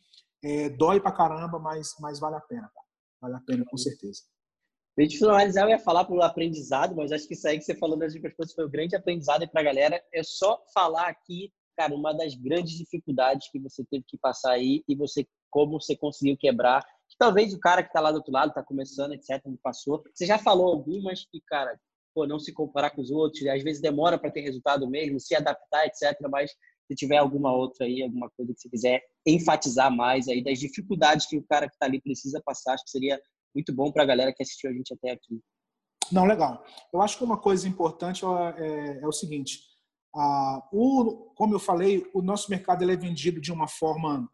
Speaker 2: é, dói pra caramba, mas, mas vale a pena, tá? Vale a pena, com certeza.
Speaker 1: Para gente finalizar, eu ia falar pelo aprendizado, mas acho que isso aí que você falou das dicas foi o grande aprendizado para a galera. É só falar aqui, cara, uma das grandes dificuldades que você teve que passar aí e você como você conseguiu quebrar. Que talvez o cara que está lá do outro lado, está começando, etc., não passou. Você já falou algumas que, cara, pô, não se comparar com os outros, às vezes demora para ter resultado mesmo, se adaptar, etc., mas se tiver alguma outra aí, alguma coisa que você quiser enfatizar mais aí das dificuldades que o cara que está ali precisa passar, acho que seria muito bom para a galera que assistiu a gente até aqui.
Speaker 2: Não, legal. Eu acho que uma coisa importante é, é o seguinte: ah, o, como eu falei, o nosso mercado é vendido de uma forma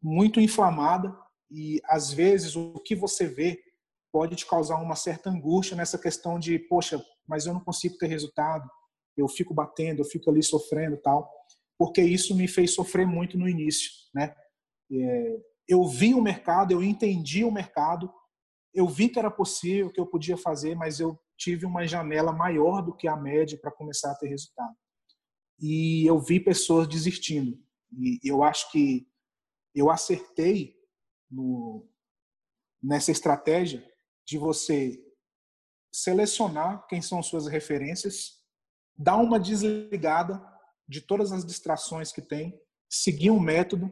Speaker 2: muito inflamada e às vezes o que você vê pode te causar uma certa angústia nessa questão de, poxa, mas eu não consigo ter resultado, eu fico batendo, eu fico ali sofrendo tal, porque isso me fez sofrer muito no início, né? É, eu vi o mercado, eu entendi o mercado, eu vi que era possível, que eu podia fazer, mas eu tive uma janela maior do que a média para começar a ter resultado. E eu vi pessoas desistindo. E eu acho que eu acertei no, nessa estratégia de você selecionar quem são suas referências, dar uma desligada de todas as distrações que tem, seguir um método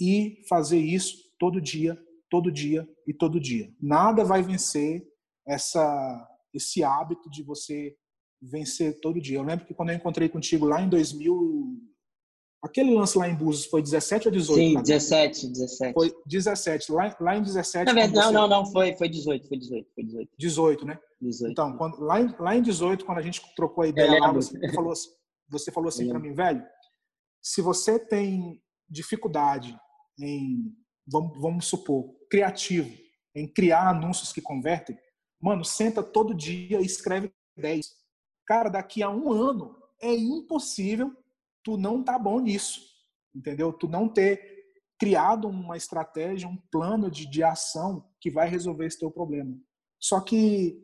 Speaker 2: e fazer isso todo dia, todo dia e todo dia. Nada vai vencer essa esse hábito de você vencer todo dia. Eu lembro que quando eu encontrei contigo lá em 2000, aquele lance lá em Búzios foi 17 ou 18?
Speaker 1: Sim, 17, 17.
Speaker 2: Foi 17. Lá, lá em 17.
Speaker 1: Não, não, você... não, não, foi, foi 18, foi 18, foi 18.
Speaker 2: 18, né? 18. Então, quando, lá, em, lá em 18, quando a gente trocou a ideia lá, você falou, você falou assim para mim, velho, se você tem dificuldade em, vamos, vamos supor, criativo, em criar anúncios que convertem, mano, senta todo dia e escreve 10. Cara, daqui a um ano é impossível tu não tá bom nisso, entendeu? Tu não ter criado uma estratégia, um plano de, de ação que vai resolver esse teu problema. Só que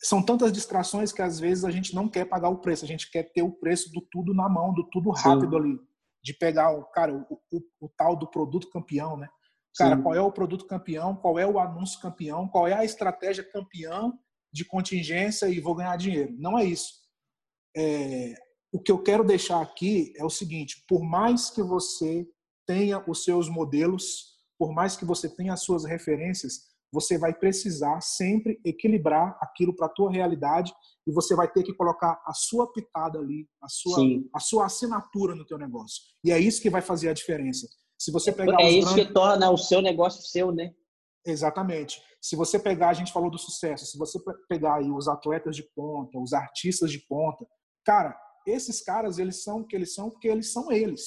Speaker 2: são tantas distrações que às vezes a gente não quer pagar o preço, a gente quer ter o preço do tudo na mão, do tudo rápido Sim. ali de pegar o cara o, o, o tal do produto campeão, né? Cara, Sim. qual é o produto campeão? Qual é o anúncio campeão? Qual é a estratégia campeão de contingência e vou ganhar dinheiro? Não é isso. É, o que eu quero deixar aqui é o seguinte: por mais que você tenha os seus modelos, por mais que você tenha as suas referências, você vai precisar sempre equilibrar aquilo para a tua realidade e você vai ter que colocar a sua pitada ali, a sua, a sua assinatura no teu negócio. E é isso que vai fazer a diferença. Se você pegar
Speaker 1: é isso grandes... que torna o seu negócio seu, né?
Speaker 2: Exatamente. Se você pegar, a gente falou do sucesso, se você pegar aí os atletas de ponta, os artistas de ponta, cara, esses caras, eles são o que eles são porque eles são eles.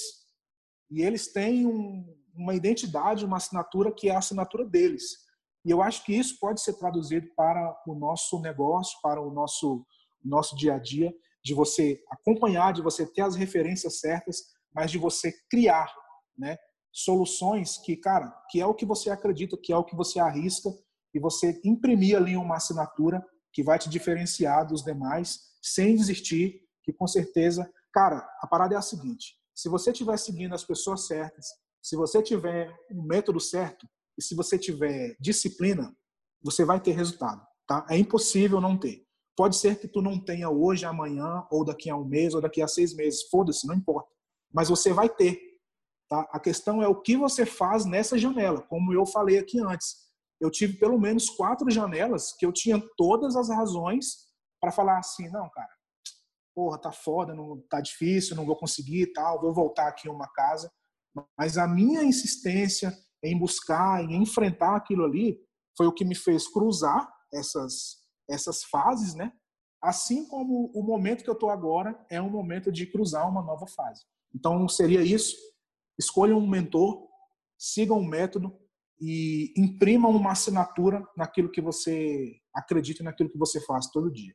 Speaker 2: E eles têm um, uma identidade, uma assinatura que é a assinatura deles. E eu acho que isso pode ser traduzido para o nosso negócio, para o nosso, nosso dia a dia, de você acompanhar, de você ter as referências certas, mas de você criar né, soluções que, cara, que é o que você acredita, que é o que você arrisca, e você imprimir ali uma assinatura que vai te diferenciar dos demais, sem desistir, que com certeza, cara, a parada é a seguinte, se você estiver seguindo as pessoas certas, se você tiver um método certo, e se você tiver disciplina, você vai ter resultado, tá? É impossível não ter. Pode ser que tu não tenha hoje, amanhã, ou daqui a um mês, ou daqui a seis meses. Foda-se, não importa. Mas você vai ter. Tá? A questão é o que você faz nessa janela. Como eu falei aqui antes, eu tive pelo menos quatro janelas que eu tinha todas as razões para falar assim, não, cara, porra, tá foda, não tá difícil, não vou conseguir tal, vou voltar aqui uma casa. Mas a minha insistência em buscar, em enfrentar aquilo ali, foi o que me fez cruzar essas essas fases, né? Assim como o momento que eu estou agora é um momento de cruzar uma nova fase. Então seria isso: escolha um mentor, siga um método e imprima uma assinatura naquilo que você acredita, naquilo que você faz todo dia.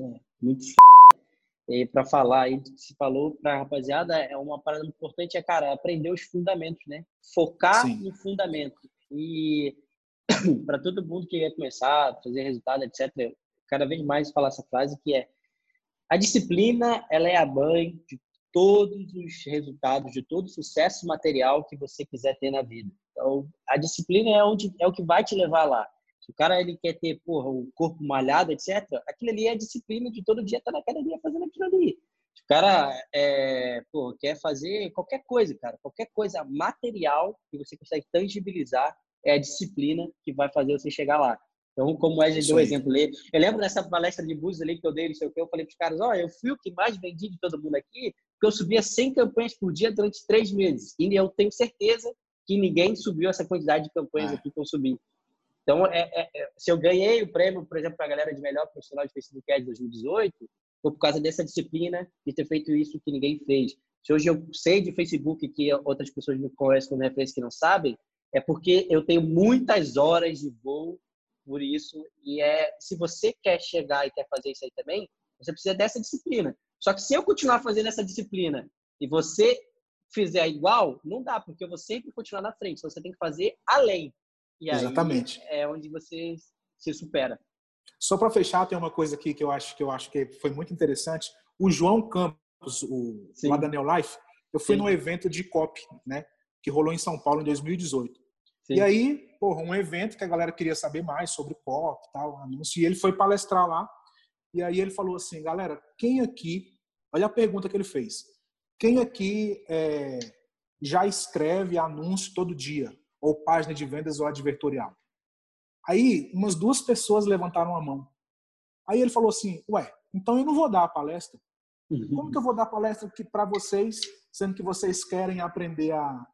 Speaker 1: É, muito e para falar aí do que se falou para a rapaziada, é uma parada importante, é, cara, aprender os fundamentos, né? Focar Sim. no fundamento. E para todo mundo que quer começar, fazer resultado, etc., cada vez mais falar essa frase que é a disciplina, ela é a mãe de todos os resultados, de todo o sucesso material que você quiser ter na vida. Então, a disciplina é onde é o que vai te levar lá. O cara ele quer ter, porra, o corpo malhado, etc., aquilo ali é a disciplina de todo dia estar tá na academia fazendo aquilo ali. O cara é, porra, quer fazer qualquer coisa, cara, qualquer coisa material que você consegue tangibilizar, é a disciplina que vai fazer você chegar lá. Então, como o Wesley deu o exemplo ali, eu lembro dessa palestra de Búzios ali que eu dei, não sei o que, eu falei para os caras, olha, eu fui o que mais vendi de todo mundo aqui, porque eu subia 100 campanhas por dia durante três meses. E eu tenho certeza que ninguém subiu essa quantidade de campanhas é. aqui que eu subi. Então, é, é, é se eu ganhei o prêmio, por exemplo, para a galera de melhor profissional de Facebook Ads 2018, foi por causa dessa disciplina de ter feito isso que ninguém fez. Se hoje eu sei de Facebook que outras pessoas me conhecem como referência que não sabem, é porque eu tenho muitas horas de voo por isso. E é, se você quer chegar e quer fazer isso aí também, você precisa dessa disciplina. Só que se eu continuar fazendo essa disciplina e você fizer igual, não dá, porque eu vou sempre continuar na frente. Então você tem que fazer além. E Exatamente. é onde você se supera.
Speaker 2: Só para fechar, tem uma coisa aqui que eu acho que eu acho que foi muito interessante. O João Campos, o Sim. lá da Neolife, eu fui Sim. num evento de COP, né? que rolou em São Paulo em 2018. Sim. E aí, porra, um evento que a galera queria saber mais sobre COP e tal, anúncio, e ele foi palestrar lá. E aí ele falou assim, galera, quem aqui, olha a pergunta que ele fez, quem aqui é, já escreve anúncio todo dia, ou página de vendas ou advertorial? Aí, umas duas pessoas levantaram a mão. Aí ele falou assim, ué, então eu não vou dar a palestra. Uhum. Como que eu vou dar palestra para vocês, sendo que vocês querem aprender a,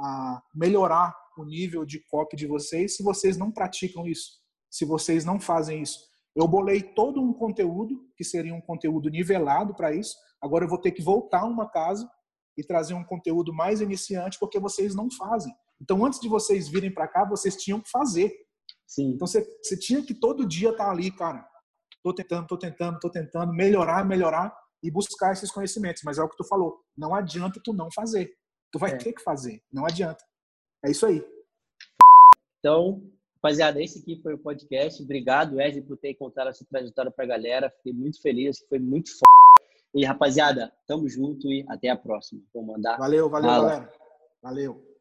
Speaker 2: a melhorar o nível de copy de vocês se vocês não praticam isso, se vocês não fazem isso. Eu bolei todo um conteúdo, que seria um conteúdo nivelado para isso. Agora eu vou ter que voltar uma casa e trazer um conteúdo mais iniciante, porque vocês não fazem. Então, antes de vocês virem para cá, vocês tinham que fazer. Sim. Então, você, você tinha que todo dia estar tá ali, cara. Tô tentando, tô tentando, tô tentando melhorar, melhorar e buscar esses conhecimentos. Mas é o que tu falou. Não adianta tu não fazer. Tu vai é. ter que fazer. Não adianta. É isso aí.
Speaker 1: Então, rapaziada, esse aqui foi o podcast. Obrigado, Wesley, por ter contado essa trajetória pra galera. Fiquei muito feliz, foi muito foda. E, rapaziada, tamo junto e até a próxima. Vou mandar.
Speaker 2: Valeu, valeu, Fala. galera. Valeu.